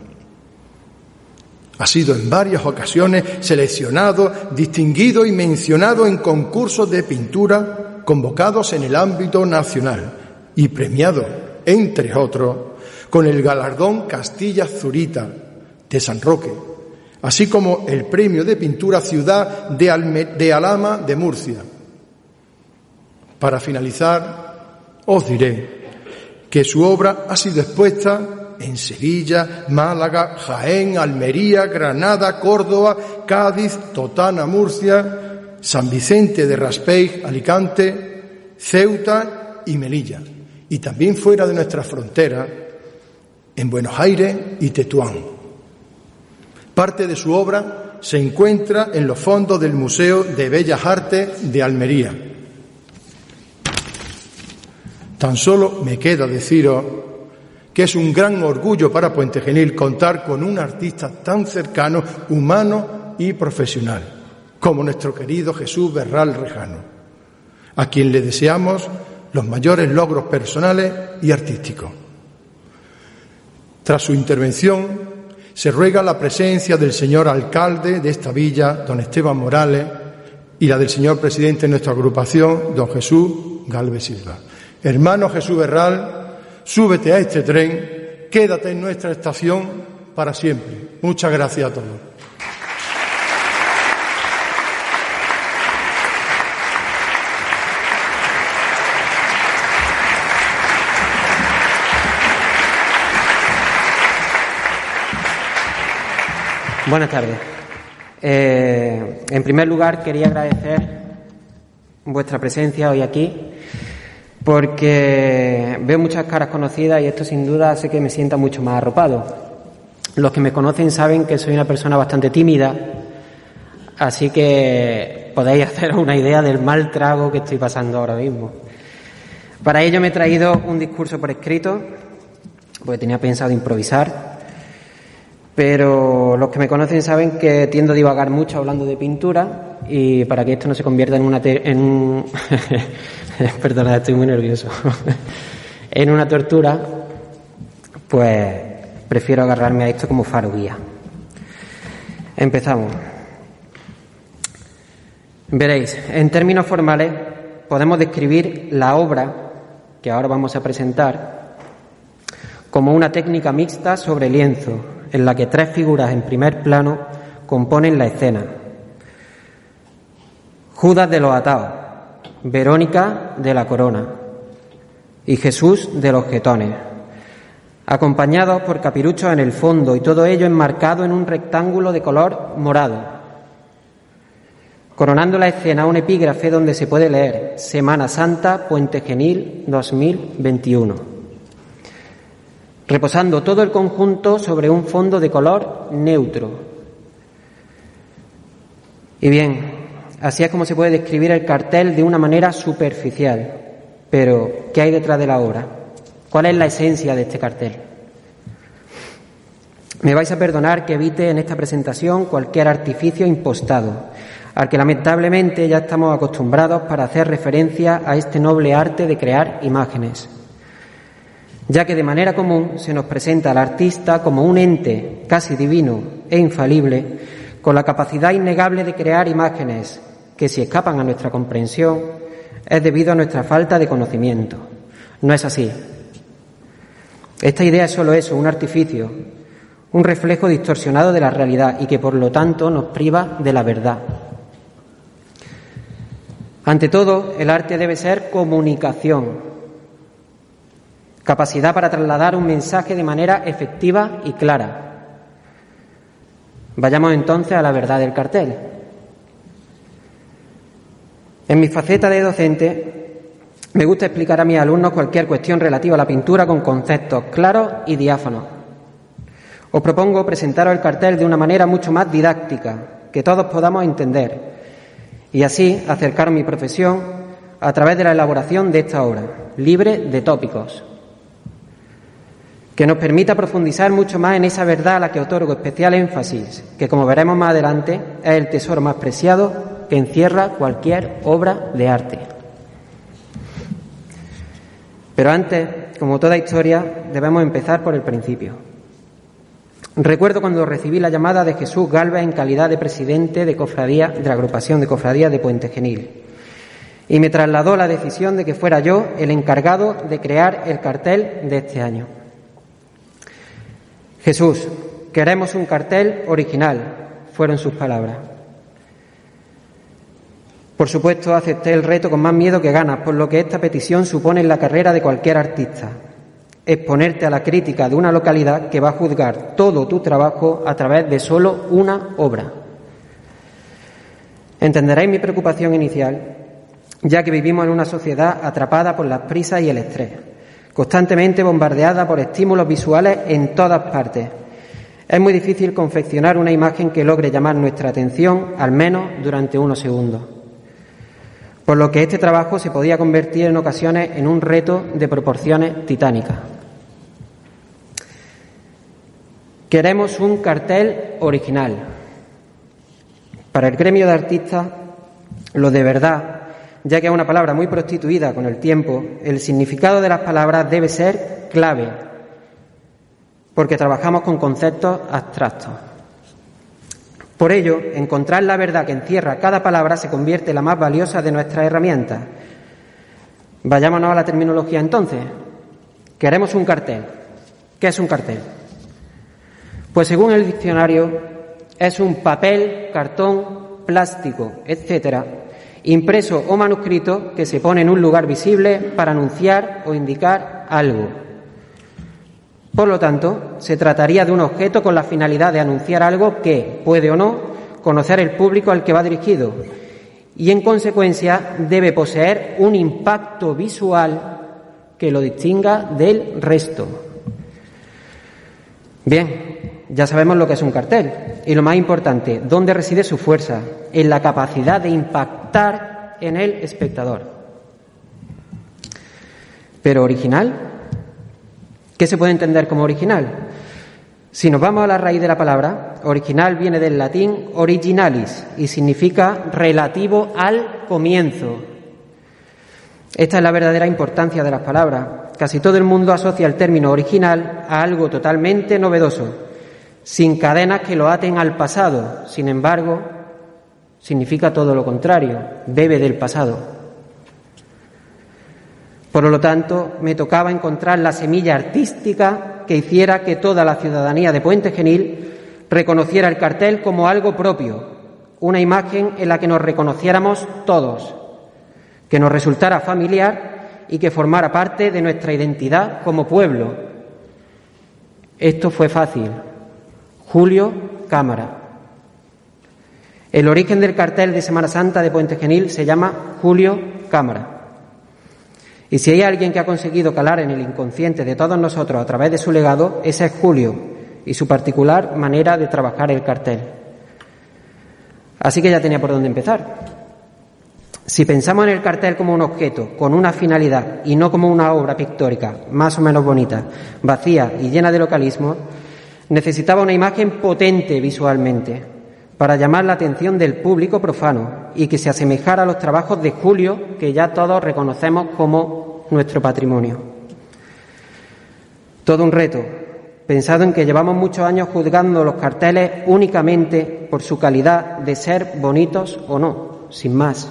Ha sido en varias ocasiones seleccionado, distinguido y mencionado en concursos de pintura convocados en el ámbito nacional y premiado, entre otros, con el galardón Castilla Zurita de San Roque, así como el premio de pintura Ciudad de, Alama de Murcia para finalizar, os diré que su obra ha sido expuesta en Sevilla, Málaga, Jaén, Almería, Granada, Córdoba, Cádiz, Totana, Murcia, San Vicente de Raspeig, Alicante, Ceuta y Melilla, y también fuera de nuestra frontera, en Buenos Aires y Tetuán. Parte de su obra se encuentra en los fondos del Museo de Bellas Artes de Almería. Tan solo me queda deciros que es un gran orgullo para Puente Genil contar con un artista tan cercano, humano y profesional, como nuestro querido Jesús Berral Rejano, a quien le deseamos los mayores logros personales y artísticos. Tras su intervención, se ruega la presencia del señor alcalde de esta villa, don Esteban Morales, y la del señor presidente de nuestra agrupación, don Jesús Galvez Silva. Hermano Jesús Berral, súbete a este tren, quédate en nuestra estación para siempre. Muchas gracias a todos. Buenas tardes. Eh, en primer lugar, quería agradecer vuestra presencia hoy aquí, porque veo muchas caras conocidas y esto sin duda hace que me sienta mucho más arropado. Los que me conocen saben que soy una persona bastante tímida, así que podéis hacer una idea del mal trago que estoy pasando ahora mismo. Para ello me he traído un discurso por escrito, porque tenía pensado improvisar pero los que me conocen saben que tiendo a divagar mucho hablando de pintura y para que esto no se convierta en una en un perdona estoy muy nervioso. En una tortura pues prefiero agarrarme a esto como faro guía empezamos. Veréis en términos formales podemos describir la obra que ahora vamos a presentar como una técnica mixta sobre lienzo en la que tres figuras en primer plano componen la escena. Judas de los ataos, Verónica de la corona y Jesús de los jetones, acompañados por capiruchos en el fondo y todo ello enmarcado en un rectángulo de color morado. Coronando la escena un epígrafe donde se puede leer Semana Santa, Puente Genil 2021 reposando todo el conjunto sobre un fondo de color neutro. Y bien, así es como se puede describir el cartel de una manera superficial. Pero, ¿qué hay detrás de la obra? ¿Cuál es la esencia de este cartel? Me vais a perdonar que evite en esta presentación cualquier artificio impostado, al que lamentablemente ya estamos acostumbrados para hacer referencia a este noble arte de crear imágenes ya que de manera común se nos presenta al artista como un ente casi divino e infalible, con la capacidad innegable de crear imágenes que si escapan a nuestra comprensión es debido a nuestra falta de conocimiento. No es así. Esta idea es solo eso, un artificio, un reflejo distorsionado de la realidad y que por lo tanto nos priva de la verdad. Ante todo, el arte debe ser comunicación, capacidad para trasladar un mensaje de manera efectiva y clara. Vayamos entonces a la verdad del cartel. En mi faceta de docente, me gusta explicar a mis alumnos cualquier cuestión relativa a la pintura con conceptos claros y diáfanos. Os propongo presentaros el cartel de una manera mucho más didáctica, que todos podamos entender, y así acercar mi profesión a través de la elaboración de esta obra, libre de tópicos, que nos permita profundizar mucho más en esa verdad a la que otorgo especial énfasis, que como veremos más adelante es el tesoro más preciado que encierra cualquier obra de arte. Pero antes, como toda historia, debemos empezar por el principio. Recuerdo cuando recibí la llamada de Jesús Galvez en calidad de presidente de cofradía de la agrupación de cofradías de Puente Genil y me trasladó la decisión de que fuera yo el encargado de crear el cartel de este año. Jesús, queremos un cartel original, fueron sus palabras. Por supuesto, acepté el reto con más miedo que ganas, por lo que esta petición supone en la carrera de cualquier artista. Exponerte a la crítica de una localidad que va a juzgar todo tu trabajo a través de solo una obra. Entenderéis mi preocupación inicial, ya que vivimos en una sociedad atrapada por las prisas y el estrés constantemente bombardeada por estímulos visuales en todas partes. Es muy difícil confeccionar una imagen que logre llamar nuestra atención, al menos durante unos segundos. Por lo que este trabajo se podía convertir en ocasiones en un reto de proporciones titánicas. Queremos un cartel original. Para el gremio de artistas, lo de verdad, ya que es una palabra muy prostituida con el tiempo, el significado de las palabras debe ser clave porque trabajamos con conceptos abstractos. Por ello, encontrar la verdad que encierra cada palabra se convierte en la más valiosa de nuestras herramientas. Vayámonos a la terminología entonces. Queremos un cartel. ¿Qué es un cartel? Pues según el diccionario, es un papel, cartón, plástico, etcétera, impreso o manuscrito que se pone en un lugar visible para anunciar o indicar algo. Por lo tanto, se trataría de un objeto con la finalidad de anunciar algo que puede o no conocer el público al que va dirigido y, en consecuencia, debe poseer un impacto visual que lo distinga del resto. Bien, ya sabemos lo que es un cartel y lo más importante, dónde reside su fuerza, en la capacidad de impactar en el espectador. Pero original, ¿Qué se puede entender como original? Si nos vamos a la raíz de la palabra, original viene del latín originalis y significa relativo al comienzo. Esta es la verdadera importancia de las palabras. Casi todo el mundo asocia el término original a algo totalmente novedoso, sin cadenas que lo aten al pasado. Sin embargo, significa todo lo contrario, bebe del pasado. Por lo tanto, me tocaba encontrar la semilla artística que hiciera que toda la ciudadanía de Puente Genil reconociera el cartel como algo propio, una imagen en la que nos reconociéramos todos, que nos resultara familiar y que formara parte de nuestra identidad como pueblo. Esto fue fácil. Julio Cámara. El origen del cartel de Semana Santa de Puente Genil se llama Julio Cámara. Y si hay alguien que ha conseguido calar en el inconsciente de todos nosotros a través de su legado, ese es Julio y su particular manera de trabajar el cartel. Así que ya tenía por dónde empezar. Si pensamos en el cartel como un objeto, con una finalidad y no como una obra pictórica, más o menos bonita, vacía y llena de localismo, necesitaba una imagen potente visualmente, para llamar la atención del público profano y que se asemejara a los trabajos de Julio, que ya todos reconocemos como nuestro patrimonio. Todo un reto, pensado en que llevamos muchos años juzgando los carteles únicamente por su calidad de ser bonitos o no, sin más,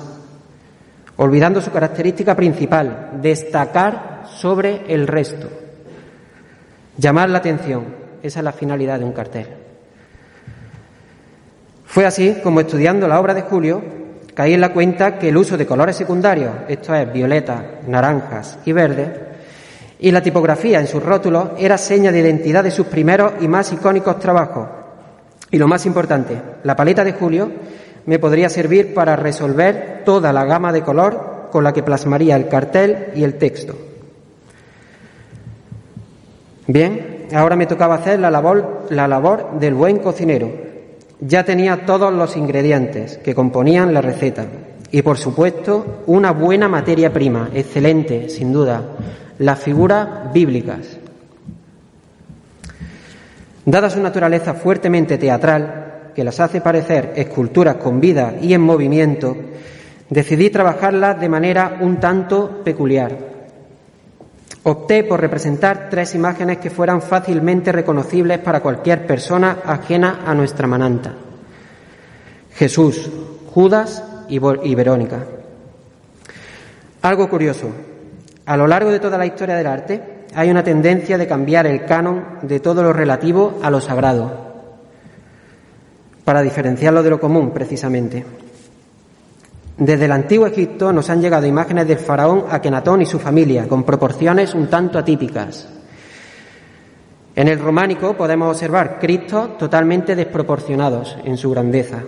olvidando su característica principal, destacar sobre el resto, llamar la atención, esa es la finalidad de un cartel. Fue así como estudiando la obra de Julio caí en la cuenta que el uso de colores secundarios, esto es violeta, naranjas y verdes, y la tipografía en sus rótulos era seña de identidad de sus primeros y más icónicos trabajos. Y lo más importante, la paleta de Julio me podría servir para resolver toda la gama de color con la que plasmaría el cartel y el texto. Bien, ahora me tocaba hacer la labor, la labor del buen cocinero, ya tenía todos los ingredientes que componían la receta y, por supuesto, una buena materia prima, excelente, sin duda, las figuras bíblicas. Dada su naturaleza fuertemente teatral, que las hace parecer esculturas con vida y en movimiento, decidí trabajarlas de manera un tanto peculiar. Opté por representar tres imágenes que fueran fácilmente reconocibles para cualquier persona ajena a nuestra mananta. Jesús, Judas y, Verónica. Algo curioso. A lo largo de toda la historia del arte hay una tendencia de cambiar el canon de todo lo relativo a lo sagrado, para diferenciarlo de lo común, precisamente. Desde el antiguo Egipto nos han llegado imágenes del faraón Akenatón y su familia, con proporciones un tanto atípicas. En el románico podemos observar Cristos totalmente desproporcionados en su grandeza,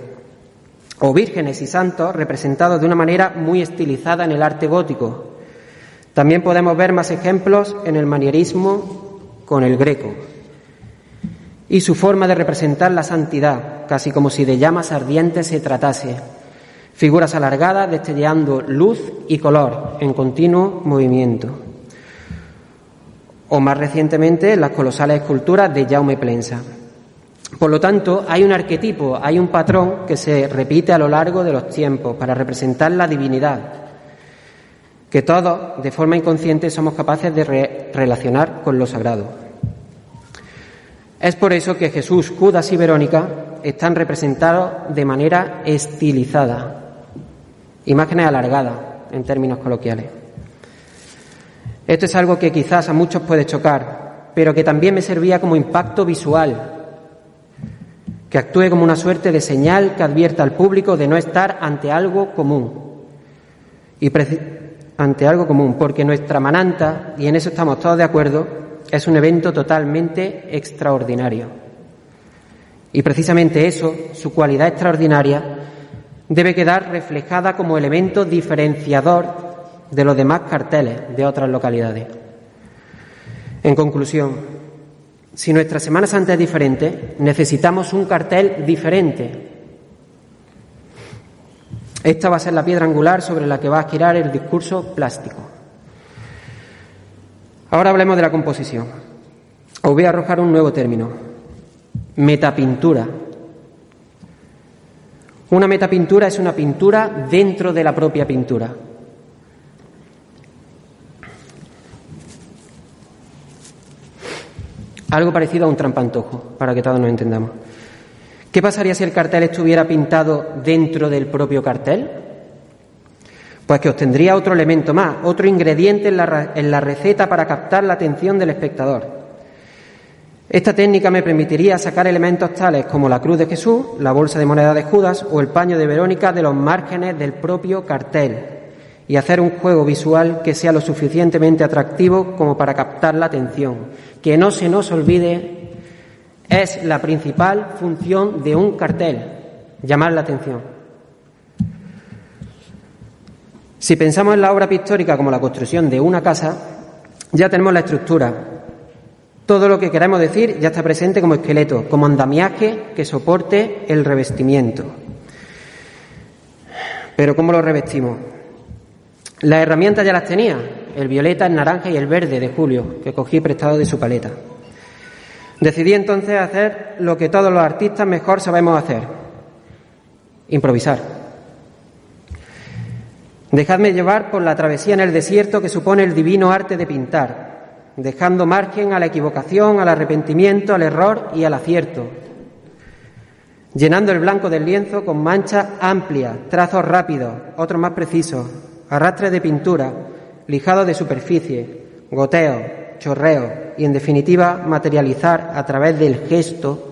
o vírgenes y santos representados de una manera muy estilizada en el arte gótico. También podemos ver más ejemplos en el manierismo con el greco. y su forma de representar la santidad, casi como si de llamas ardientes se tratase. Figuras alargadas destellando luz y color en continuo movimiento. O más recientemente las colosales esculturas de Jaume Plensa. Por lo tanto, hay un arquetipo, hay un patrón que se repite a lo largo de los tiempos para representar la divinidad, que todos, de forma inconsciente, somos capaces de relacionar con lo sagrado. Es por eso que Jesús, Judas y Verónica están representados de manera estilizada, imágenes alargadas en términos coloquiales. Esto es algo que quizás a muchos puede chocar, pero que también me servía como impacto visual que actúe como una suerte de señal que advierta al público de no estar ante algo común. Y ante algo común, porque nuestra mananta, y en eso estamos todos de acuerdo, es un evento totalmente extraordinario. Y precisamente eso, su cualidad extraordinaria, debe quedar reflejada como elemento diferenciador de los demás carteles de otras localidades. En conclusión, si nuestra Semana Santa es diferente, necesitamos un cartel diferente. Esta va a ser la piedra angular sobre la que va a girar el discurso plástico. Ahora hablemos de la composición. Os voy a arrojar un nuevo término. Metapintura. Una metapintura es una pintura dentro de la propia pintura. Algo parecido a un trampantojo, para que todos nos entendamos. ¿Qué pasaría si el cartel estuviera pintado dentro del propio cartel? Pues que obtendría otro elemento más, otro ingrediente en la, en la receta para captar la atención del espectador. Esta técnica me permitiría sacar elementos tales como la cruz de Jesús, la bolsa de moneda de Judas o el paño de Verónica de los márgenes del propio cartel y hacer un juego visual que sea lo suficientemente atractivo como para captar la atención que no se nos olvide, es la principal función de un cartel, llamar la atención. Si pensamos en la obra pictórica como la construcción de una casa, ya tenemos la estructura. Todo lo que queremos decir ya está presente como esqueleto, como andamiaje que soporte el revestimiento. Pero ¿cómo lo revestimos? Las herramientas ya las tenía, el violeta, el naranja y el verde de Julio, que cogí prestado de su paleta. Decidí entonces hacer lo que todos los artistas mejor sabemos hacer, improvisar. Dejadme llevar por la travesía en el desierto que supone el divino arte de pintar, dejando margen a la equivocación, al arrepentimiento, al error y al acierto, llenando el blanco del lienzo con manchas amplias, trazos rápidos, otros más precisos, arrastre de pintura, lijado de superficie, goteo, chorreo y, en definitiva, materializar a través del gesto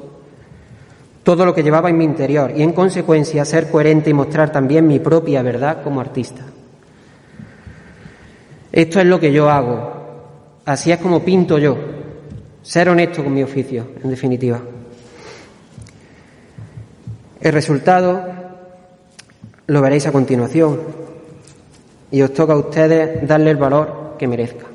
todo lo que llevaba en mi interior y, en consecuencia, ser coherente y mostrar también mi propia verdad como artista. Esto es lo que yo hago. Así es como pinto yo. Ser honesto con mi oficio, en definitiva. El resultado lo veréis a continuación y os toca a ustedes darle el valor que merezca.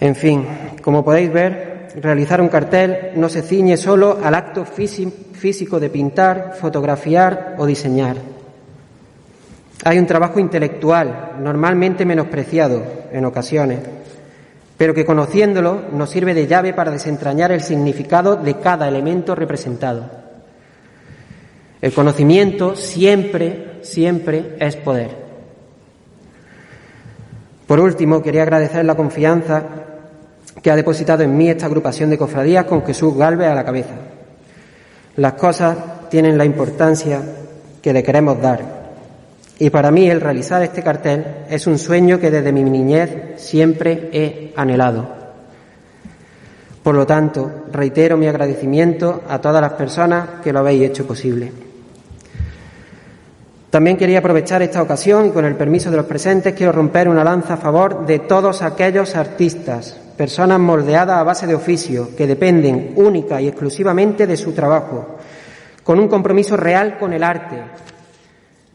En fin, como podéis ver, realizar un cartel no se ciñe solo al acto físico de pintar, fotografiar o diseñar. Hay un trabajo intelectual, normalmente menospreciado en ocasiones, pero que conociéndolo nos sirve de llave para desentrañar el significado de cada elemento representado. El conocimiento siempre, siempre es poder. Por último, quería agradecer la confianza que ha depositado en mí esta agrupación de cofradías con Jesús Galvez a la cabeza. Las cosas tienen la importancia que le queremos dar. Y para mí el realizar este cartel es un sueño que desde mi niñez siempre he anhelado. Por lo tanto, reitero mi agradecimiento a todas las personas que lo habéis hecho posible. También quería aprovechar esta ocasión y con el permiso de los presentes quiero romper una lanza a favor de todos aquellos artistas, personas moldeadas a base de oficio, que dependen única y exclusivamente de su trabajo, con un compromiso real con el arte,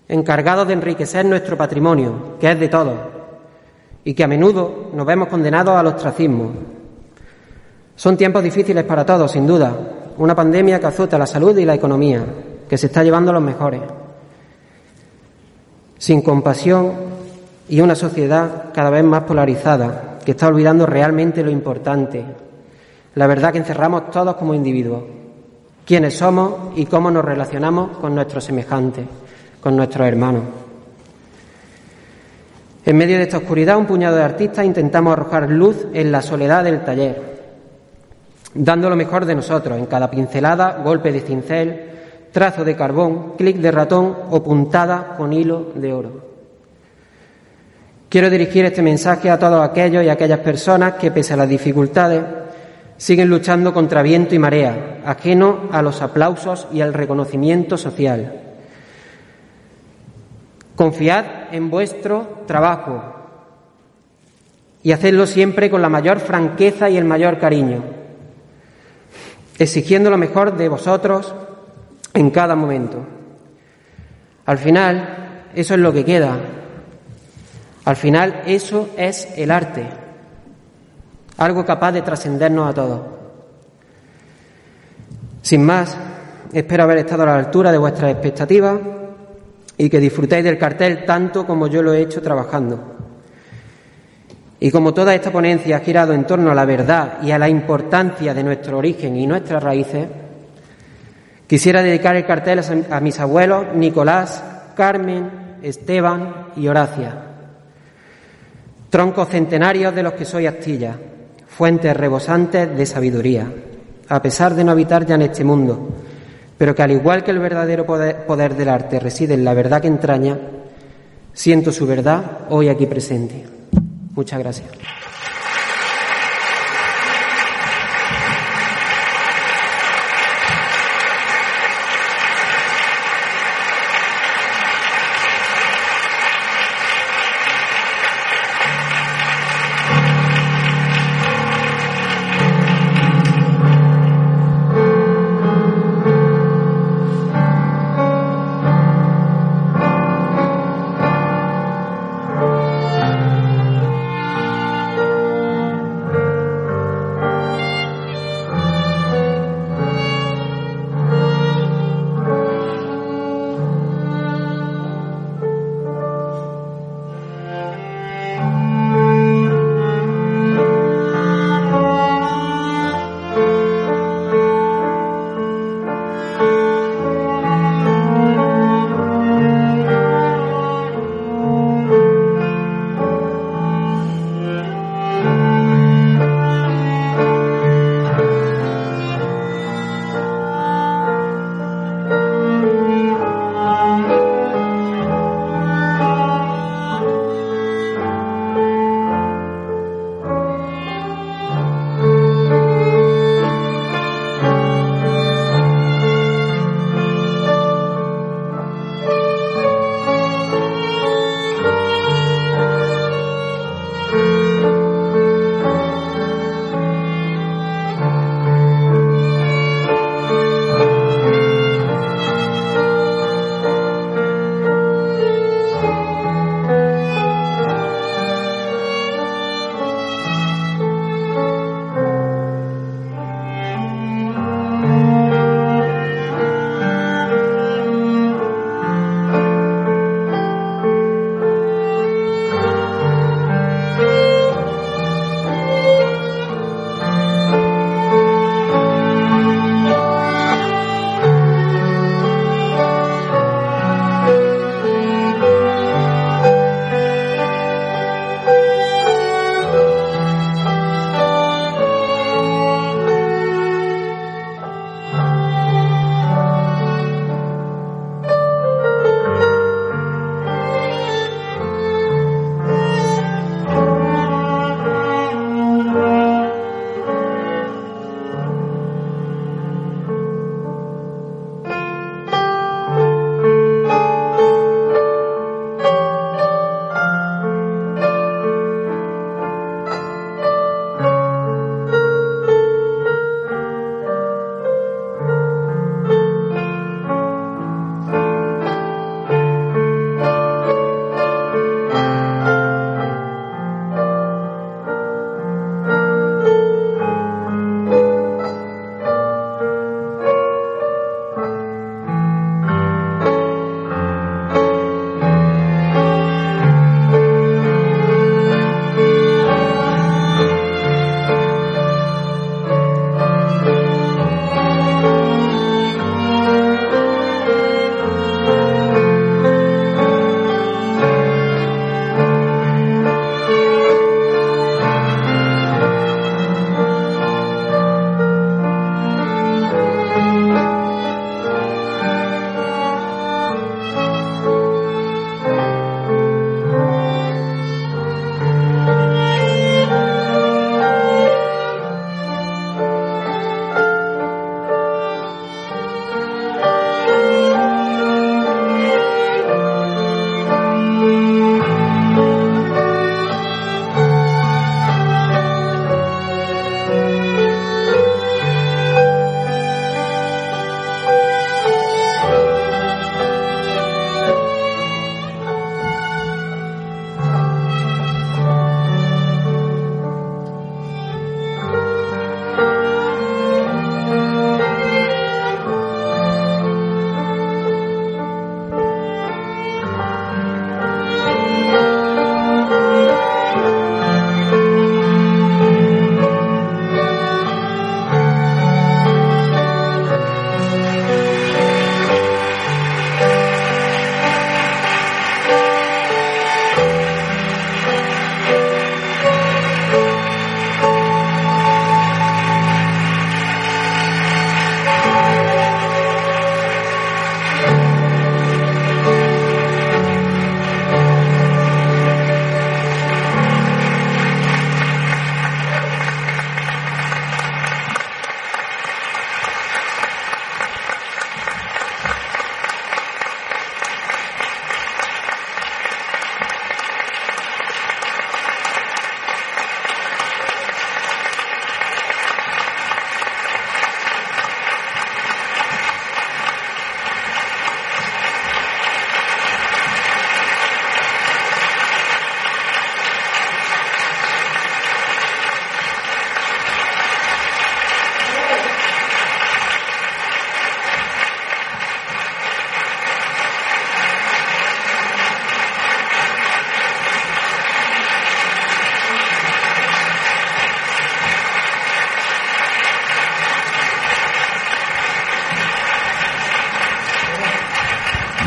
encargados de enriquecer nuestro patrimonio, que es de todos, y que a menudo nos vemos condenados al ostracismo. Son tiempos difíciles para todos, sin duda. Una pandemia que azota la salud y la economía, que se está llevando a los mejores. Sin compasión y una sociedad cada vez más polarizada, que está olvidando realmente lo importante, la verdad que encerramos todos como individuos, quiénes somos y cómo nos relacionamos con nuestros semejantes, con nuestros hermanos. En medio de esta oscuridad, un puñado de artistas intentamos arrojar luz en la soledad del taller, dando lo mejor de nosotros en cada pincelada, golpe de cincel, trazo de carbón, clic de ratón o puntada con hilo de oro. Quiero dirigir este mensaje a todos aquellos y aquellas personas que, pese a las dificultades, siguen luchando contra viento y marea, ajeno a los aplausos y al reconocimiento social. Confiad en vuestro trabajo y hacedlo siempre con la mayor franqueza y el mayor cariño, exigiendo lo mejor de vosotros en cada momento. Al final, eso es lo que queda. Al final, eso es el arte, algo capaz de trascendernos a todos. Sin más, espero haber estado a la altura de vuestras expectativas y que disfrutéis del cartel tanto como yo lo he hecho trabajando. Y como toda esta ponencia ha girado en torno a la verdad y a la importancia de nuestro origen y nuestras raíces, quisiera dedicar el cartel a mis abuelos Nicolás, Carmen, Esteban y Horacia, troncos centenarios de los que soy astilla, fuentes rebosantes de sabiduría, a pesar de no habitar ya en este mundo, pero que al igual que el verdadero poder, del arte reside en la verdad que entraña, siento su verdad hoy aquí presente. Muchas gracias.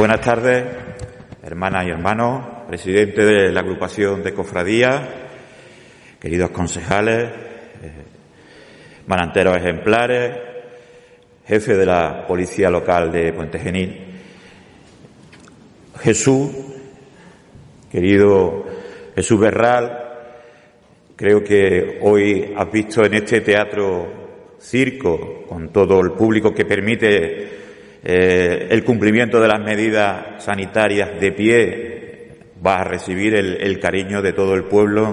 Buenas tardes, hermanas y hermanos, presidente de la agrupación de cofradías, queridos concejales, eh, mananteros ejemplares, jefe de la Policía Local de Puente Genil. Jesús, querido Jesús Berral, creo que hoy has visto en este teatro circo, con todo el público que permite eh, el cumplimiento de las medidas sanitarias de pie, vas a recibir el, cariño de todo el pueblo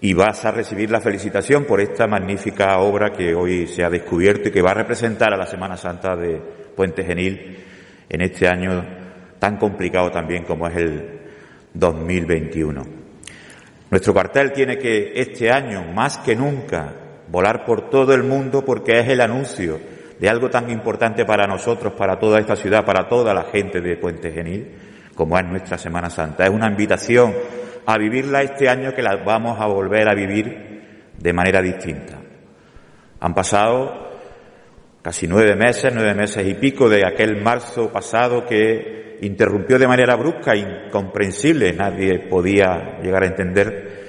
y vas a recibir la felicitación por esta magnífica obra que hoy se ha descubierto y que va a representar a la Semana Santa de Puente Genil en este año tan complicado también como es el 2021. Nuestro cartel tiene que este año, más que nunca, volar por todo el mundo porque es el anuncio de algo tan importante para nosotros, para toda esta ciudad, para toda la gente de Puente Genil, como es nuestra Semana Santa. Es una invitación a vivirla este año que la vamos a volver a vivir de manera distinta. Han pasado casi nueve meses, nueve meses y pico de aquel marzo pasado que interrumpió de manera brusca, incomprensible, nadie podía llegar a entender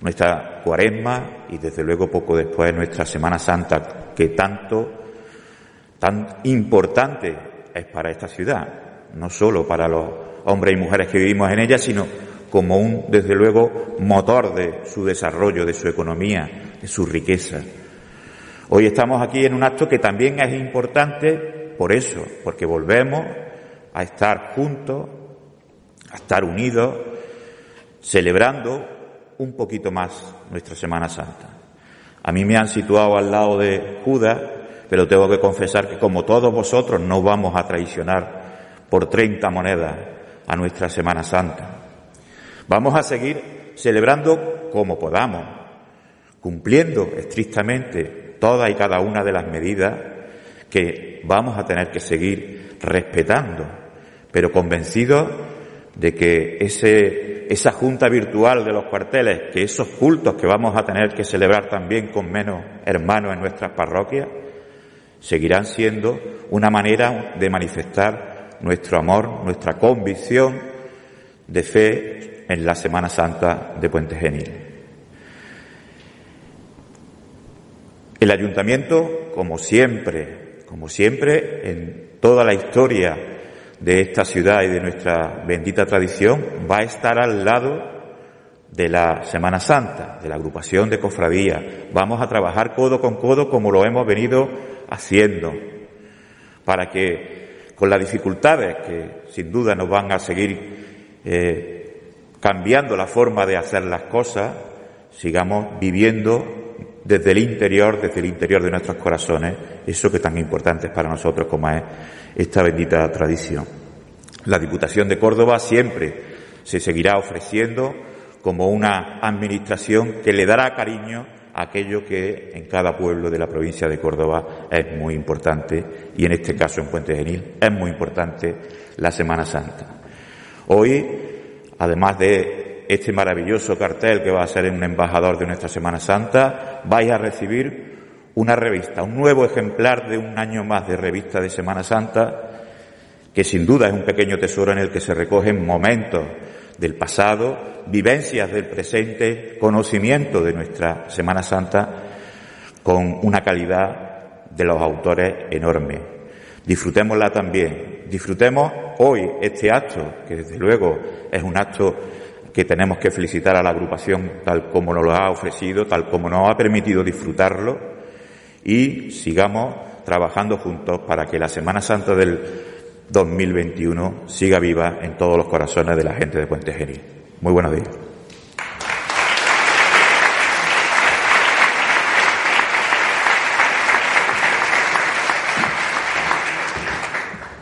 nuestra cuaresma y desde luego poco después nuestra Semana Santa, que tanto tan importante es para esta ciudad, no solo para los hombres y mujeres que vivimos en ella, sino como un, desde luego, motor de su desarrollo, de su economía, de su riqueza. Hoy estamos aquí en un acto que también es importante por eso, porque volvemos a estar juntos, a estar unidos, celebrando un poquito más nuestra Semana Santa. A mí me han situado al lado de Judas pero tengo que confesar que como todos vosotros no vamos a traicionar por 30 monedas a nuestra Semana Santa. Vamos a seguir celebrando como podamos, cumpliendo estrictamente todas y cada una de las medidas que vamos a tener que seguir respetando, pero convencidos de que ese, esa junta virtual de los cuarteles, que esos cultos que vamos a tener que celebrar también con menos hermanos en nuestras parroquias, seguirán siendo una manera de manifestar nuestro amor, nuestra convicción de fe en la Semana Santa de Puente Genil. El ayuntamiento, como siempre, como siempre, en toda la historia de esta ciudad y de nuestra bendita tradición, va a estar al lado de la Semana Santa, de la agrupación de cofradía. Vamos a trabajar codo con codo como lo hemos venido haciendo, para que con las dificultades que sin duda nos van a seguir eh, cambiando la forma de hacer las cosas, sigamos viviendo desde el interior, desde el interior de nuestros corazones, eso que tan importante es para nosotros como es esta bendita tradición. La Diputación de Córdoba siempre se seguirá ofreciendo como una administración que le dará cariño aquello que en cada pueblo de la provincia de Córdoba es muy importante y en este caso en Puente Genil es muy importante la Semana Santa. Hoy, además de este maravilloso cartel que va a ser un embajador de nuestra Semana Santa, vais a recibir una revista, un nuevo ejemplar de un año más de revista de Semana Santa, que sin duda es un pequeño tesoro en el que se recogen momentos del pasado, vivencias del presente, conocimiento de nuestra Semana Santa con una calidad de los autores enorme. Disfrutémosla también. Disfrutemos hoy este acto, que desde luego es un acto que tenemos que felicitar a la agrupación tal como nos lo ha ofrecido, tal como nos ha permitido disfrutarlo y sigamos trabajando juntos para que la Semana Santa del 2021 siga viva en todos los corazones de la gente de Puente Genil. Muy buenos días.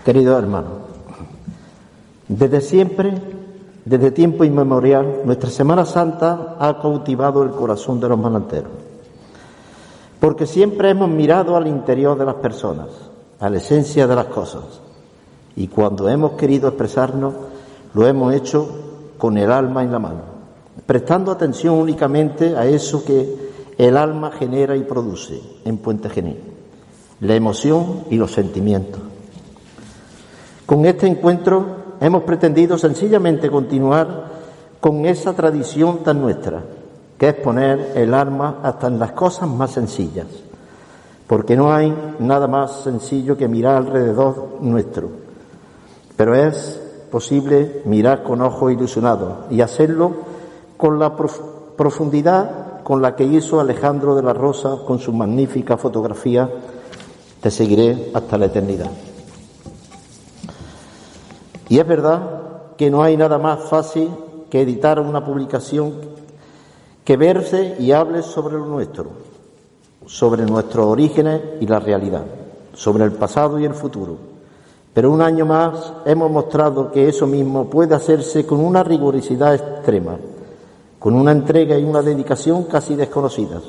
Querido hermano, desde siempre, desde tiempo inmemorial, nuestra Semana Santa ha cautivado el corazón de los mananteros, porque siempre hemos mirado al interior de las personas, a la esencia de las cosas, y cuando hemos querido expresarnos, lo hemos hecho con el alma en la mano, prestando atención únicamente a eso que el alma genera y produce en Puente Genil, la emoción y los sentimientos. Con este encuentro hemos pretendido sencillamente continuar con esa tradición tan nuestra, que es poner el arma hasta en las cosas más sencillas, porque no hay nada más sencillo que mirar alrededor nuestro, pero es posible mirar con ojos ilusionados y hacerlo con la profundidad con la que hizo Alejandro de la Rosa con su magnífica fotografía Te seguiré hasta la eternidad. Y es verdad que no hay nada más fácil que editar una publicación que verse y hable sobre lo nuestro, sobre nuestros orígenes y la realidad, sobre el pasado y el futuro. Pero un año más hemos mostrado que eso mismo puede hacerse con una rigurosidad extrema, con una entrega y una dedicación casi desconocidas,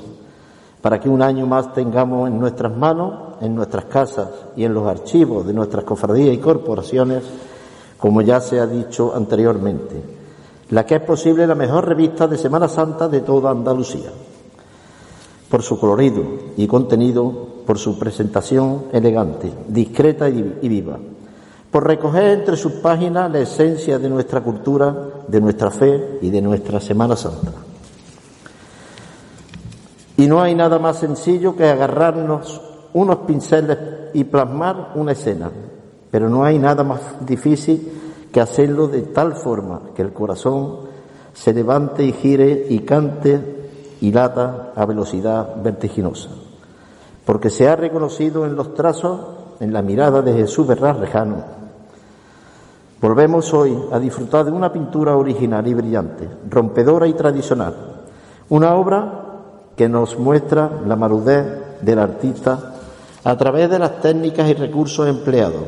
para que un año más tengamos en nuestras manos, en nuestras casas y en los archivos de nuestras cofradías y corporaciones como ya se ha dicho anteriormente, la que es posible la mejor revista de Semana Santa de toda Andalucía, por su colorido y contenido, por su presentación elegante, discreta y viva, por recoger entre sus páginas la esencia de nuestra cultura, de nuestra fe y de nuestra Semana Santa. Y no hay nada más sencillo que agarrarnos unos pinceles y plasmar una escena, pero no hay nada más difícil que hacerlo de tal forma que el corazón se levante y gire y cante y lata a velocidad vertiginosa. Porque se ha reconocido en los trazos, en la mirada de Jesús Rejano. Volvemos hoy a disfrutar de una pintura original y brillante, rompedora y tradicional. Una obra que nos muestra la marudez del artista a través de las técnicas y recursos empleados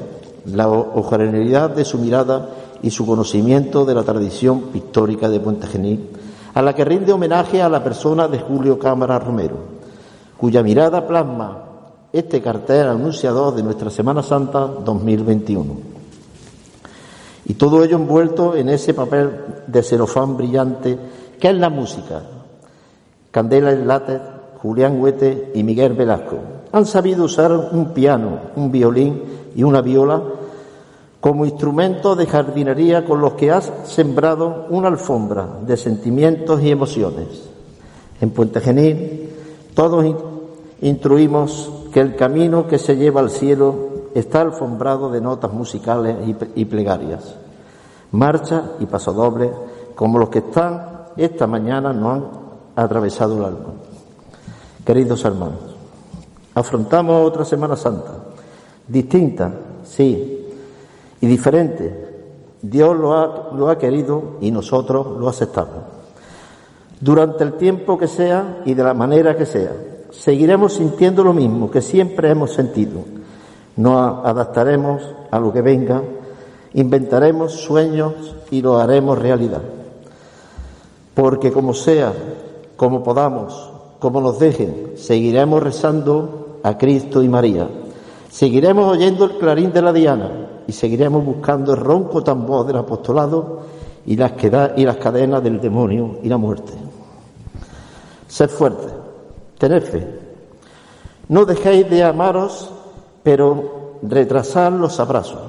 la hojareneridad de su mirada y su conocimiento de la tradición pictórica de Puente Genil, a la que rinde homenaje a la persona de Julio Cámara Romero, cuya mirada plasma este cartel anunciador de nuestra Semana Santa 2021. Y todo ello envuelto en ese papel de celofán brillante que es la música. Candela látex, Julián Huete y Miguel Velasco han sabido usar un piano, un violín y una viola como instrumento de jardinería con los que has sembrado una alfombra de sentimientos y emociones. En Puente Genil todos instruimos que el camino que se lleva al cielo está alfombrado de notas musicales y plegarias, marcha y pasodobles como los que están esta mañana no han atravesado el alma. Queridos hermanos, afrontamos otra Semana Santa distinta, sí, y diferente. Dios lo ha, lo ha querido y nosotros lo aceptamos. Durante el tiempo que sea y de la manera que sea, seguiremos sintiendo lo mismo que siempre hemos sentido. Nos adaptaremos a lo que venga, inventaremos sueños y lo haremos realidad. Porque como sea, como podamos, como nos dejen, seguiremos rezando a Cristo y María Seguiremos oyendo el clarín de la diana y seguiremos buscando el ronco tambor del apostolado y las, y las cadenas del demonio y la muerte. Sed fuertes, tened fe. No dejéis de amaros, pero retrasad los abrazos,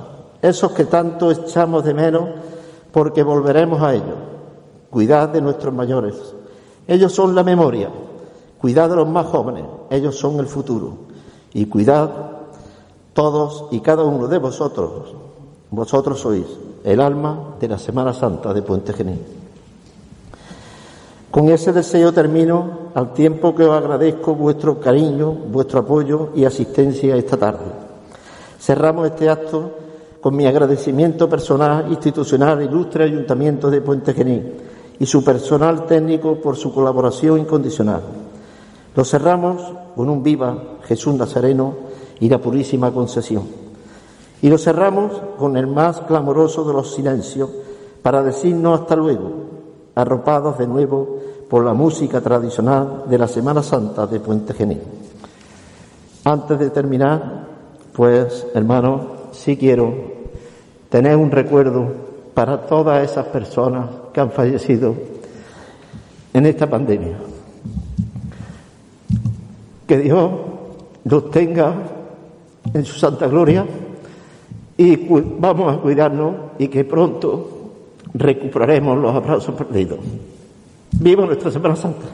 esos que tanto echamos de menos porque volveremos a ellos. Cuidad de nuestros mayores, ellos son la memoria. Cuidad de los más jóvenes, ellos son el futuro. Y cuidad todos y cada uno de vosotros, vosotros sois el alma de la Semana Santa de Puente Genil. Con ese deseo termino al tiempo que os agradezco vuestro cariño, vuestro apoyo y asistencia esta tarde. Cerramos este acto con mi agradecimiento personal, institucional, al ilustre Ayuntamiento de Puente Genil y su personal técnico por su colaboración incondicional. Lo cerramos con un viva Jesús Nazareno y la purísima concesión. Y lo cerramos con el más clamoroso de los silencios para decirnos hasta luego, arropados de nuevo por la música tradicional de la Semana Santa de Puente Genil. Antes de terminar, pues, hermano, sí quiero tener un recuerdo para todas esas personas que han fallecido en esta pandemia. Que Dios los tenga en su santa gloria y vamos a cuidarnos y que pronto recuperaremos los abrazos perdidos. ¡Viva nuestra Semana Santa!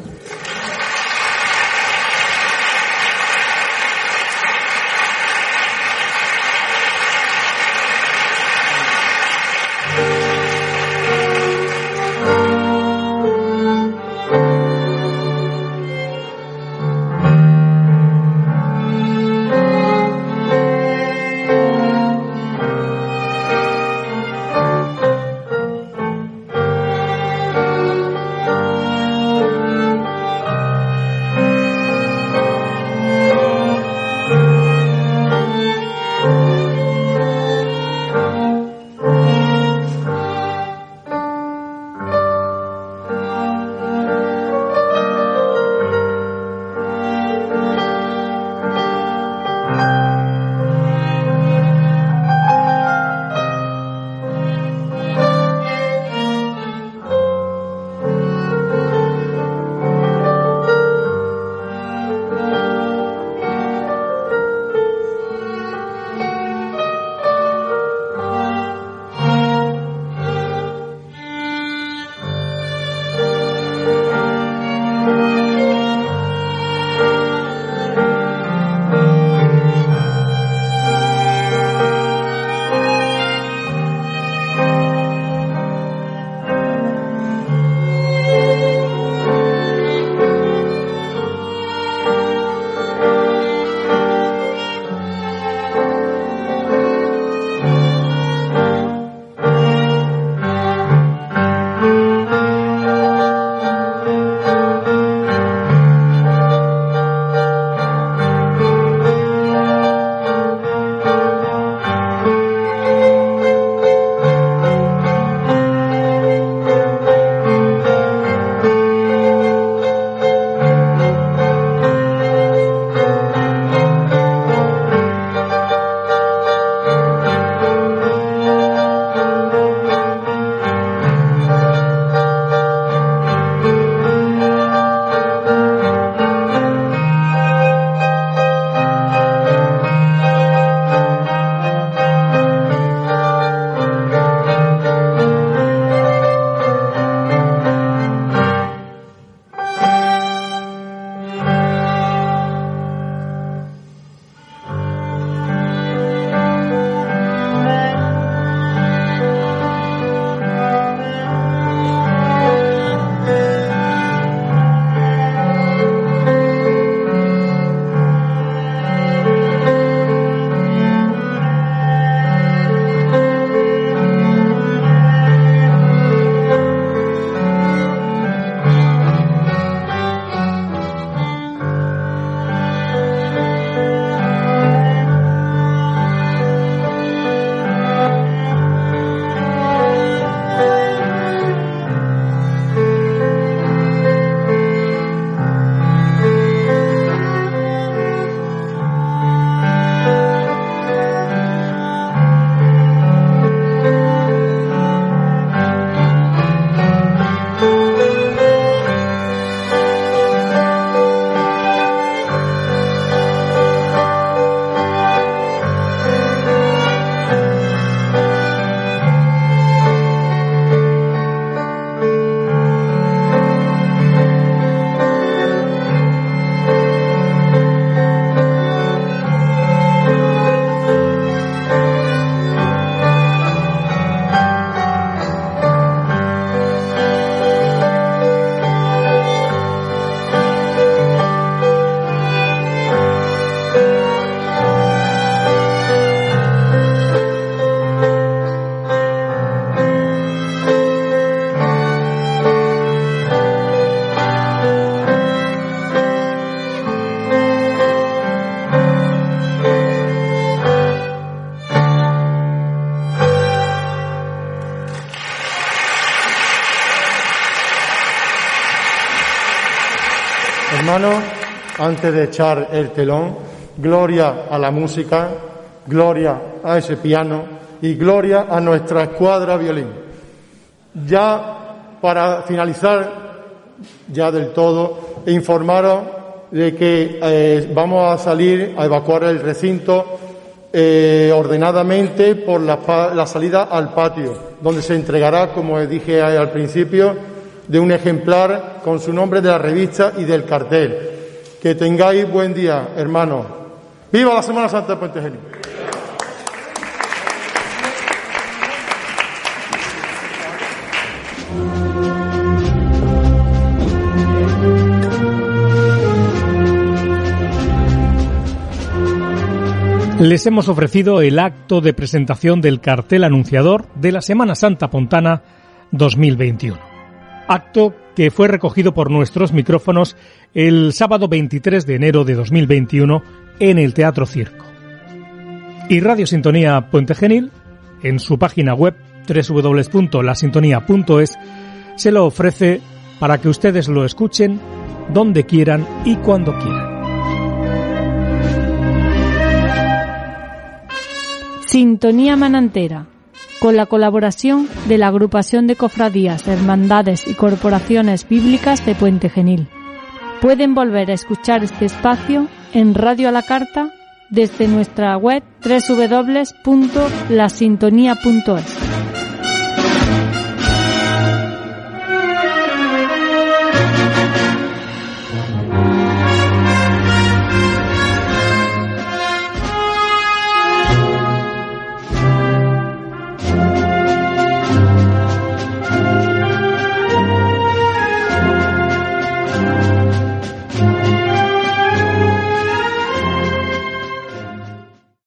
Antes de echar el telón, gloria a la música, gloria a ese piano y gloria a nuestra escuadra violín. Ya para finalizar, ya del todo, informaros de que eh, vamos a salir a evacuar el recinto eh, ordenadamente por la, la, salida al patio, donde se entregará, como dije al principio, de un ejemplar con su nombre de la revista y del cartel. Que tengáis buen día, hermanos. ¡Viva la Semana Santa de Puente Genil! Les hemos ofrecido el acto de presentación del cartel anunciador de la Semana Santa Pontana 2021. Acto que fue recogido por nuestros micrófonos el sábado 23 de enero de 2021 en el Teatro Circo. Y Radio Sintonía Puente Genil, en su página web www.lasintonía.es, se lo ofrece para que ustedes lo escuchen donde quieran y cuando quieran. Sintonía Manantera, con la colaboración de la Agrupación de Cofradías, Hermandades y Corporaciones Bíblicas de Puente Genil. Pueden volver a escuchar este espacio en Radio a la Carta desde nuestra web www.lasintonía.es.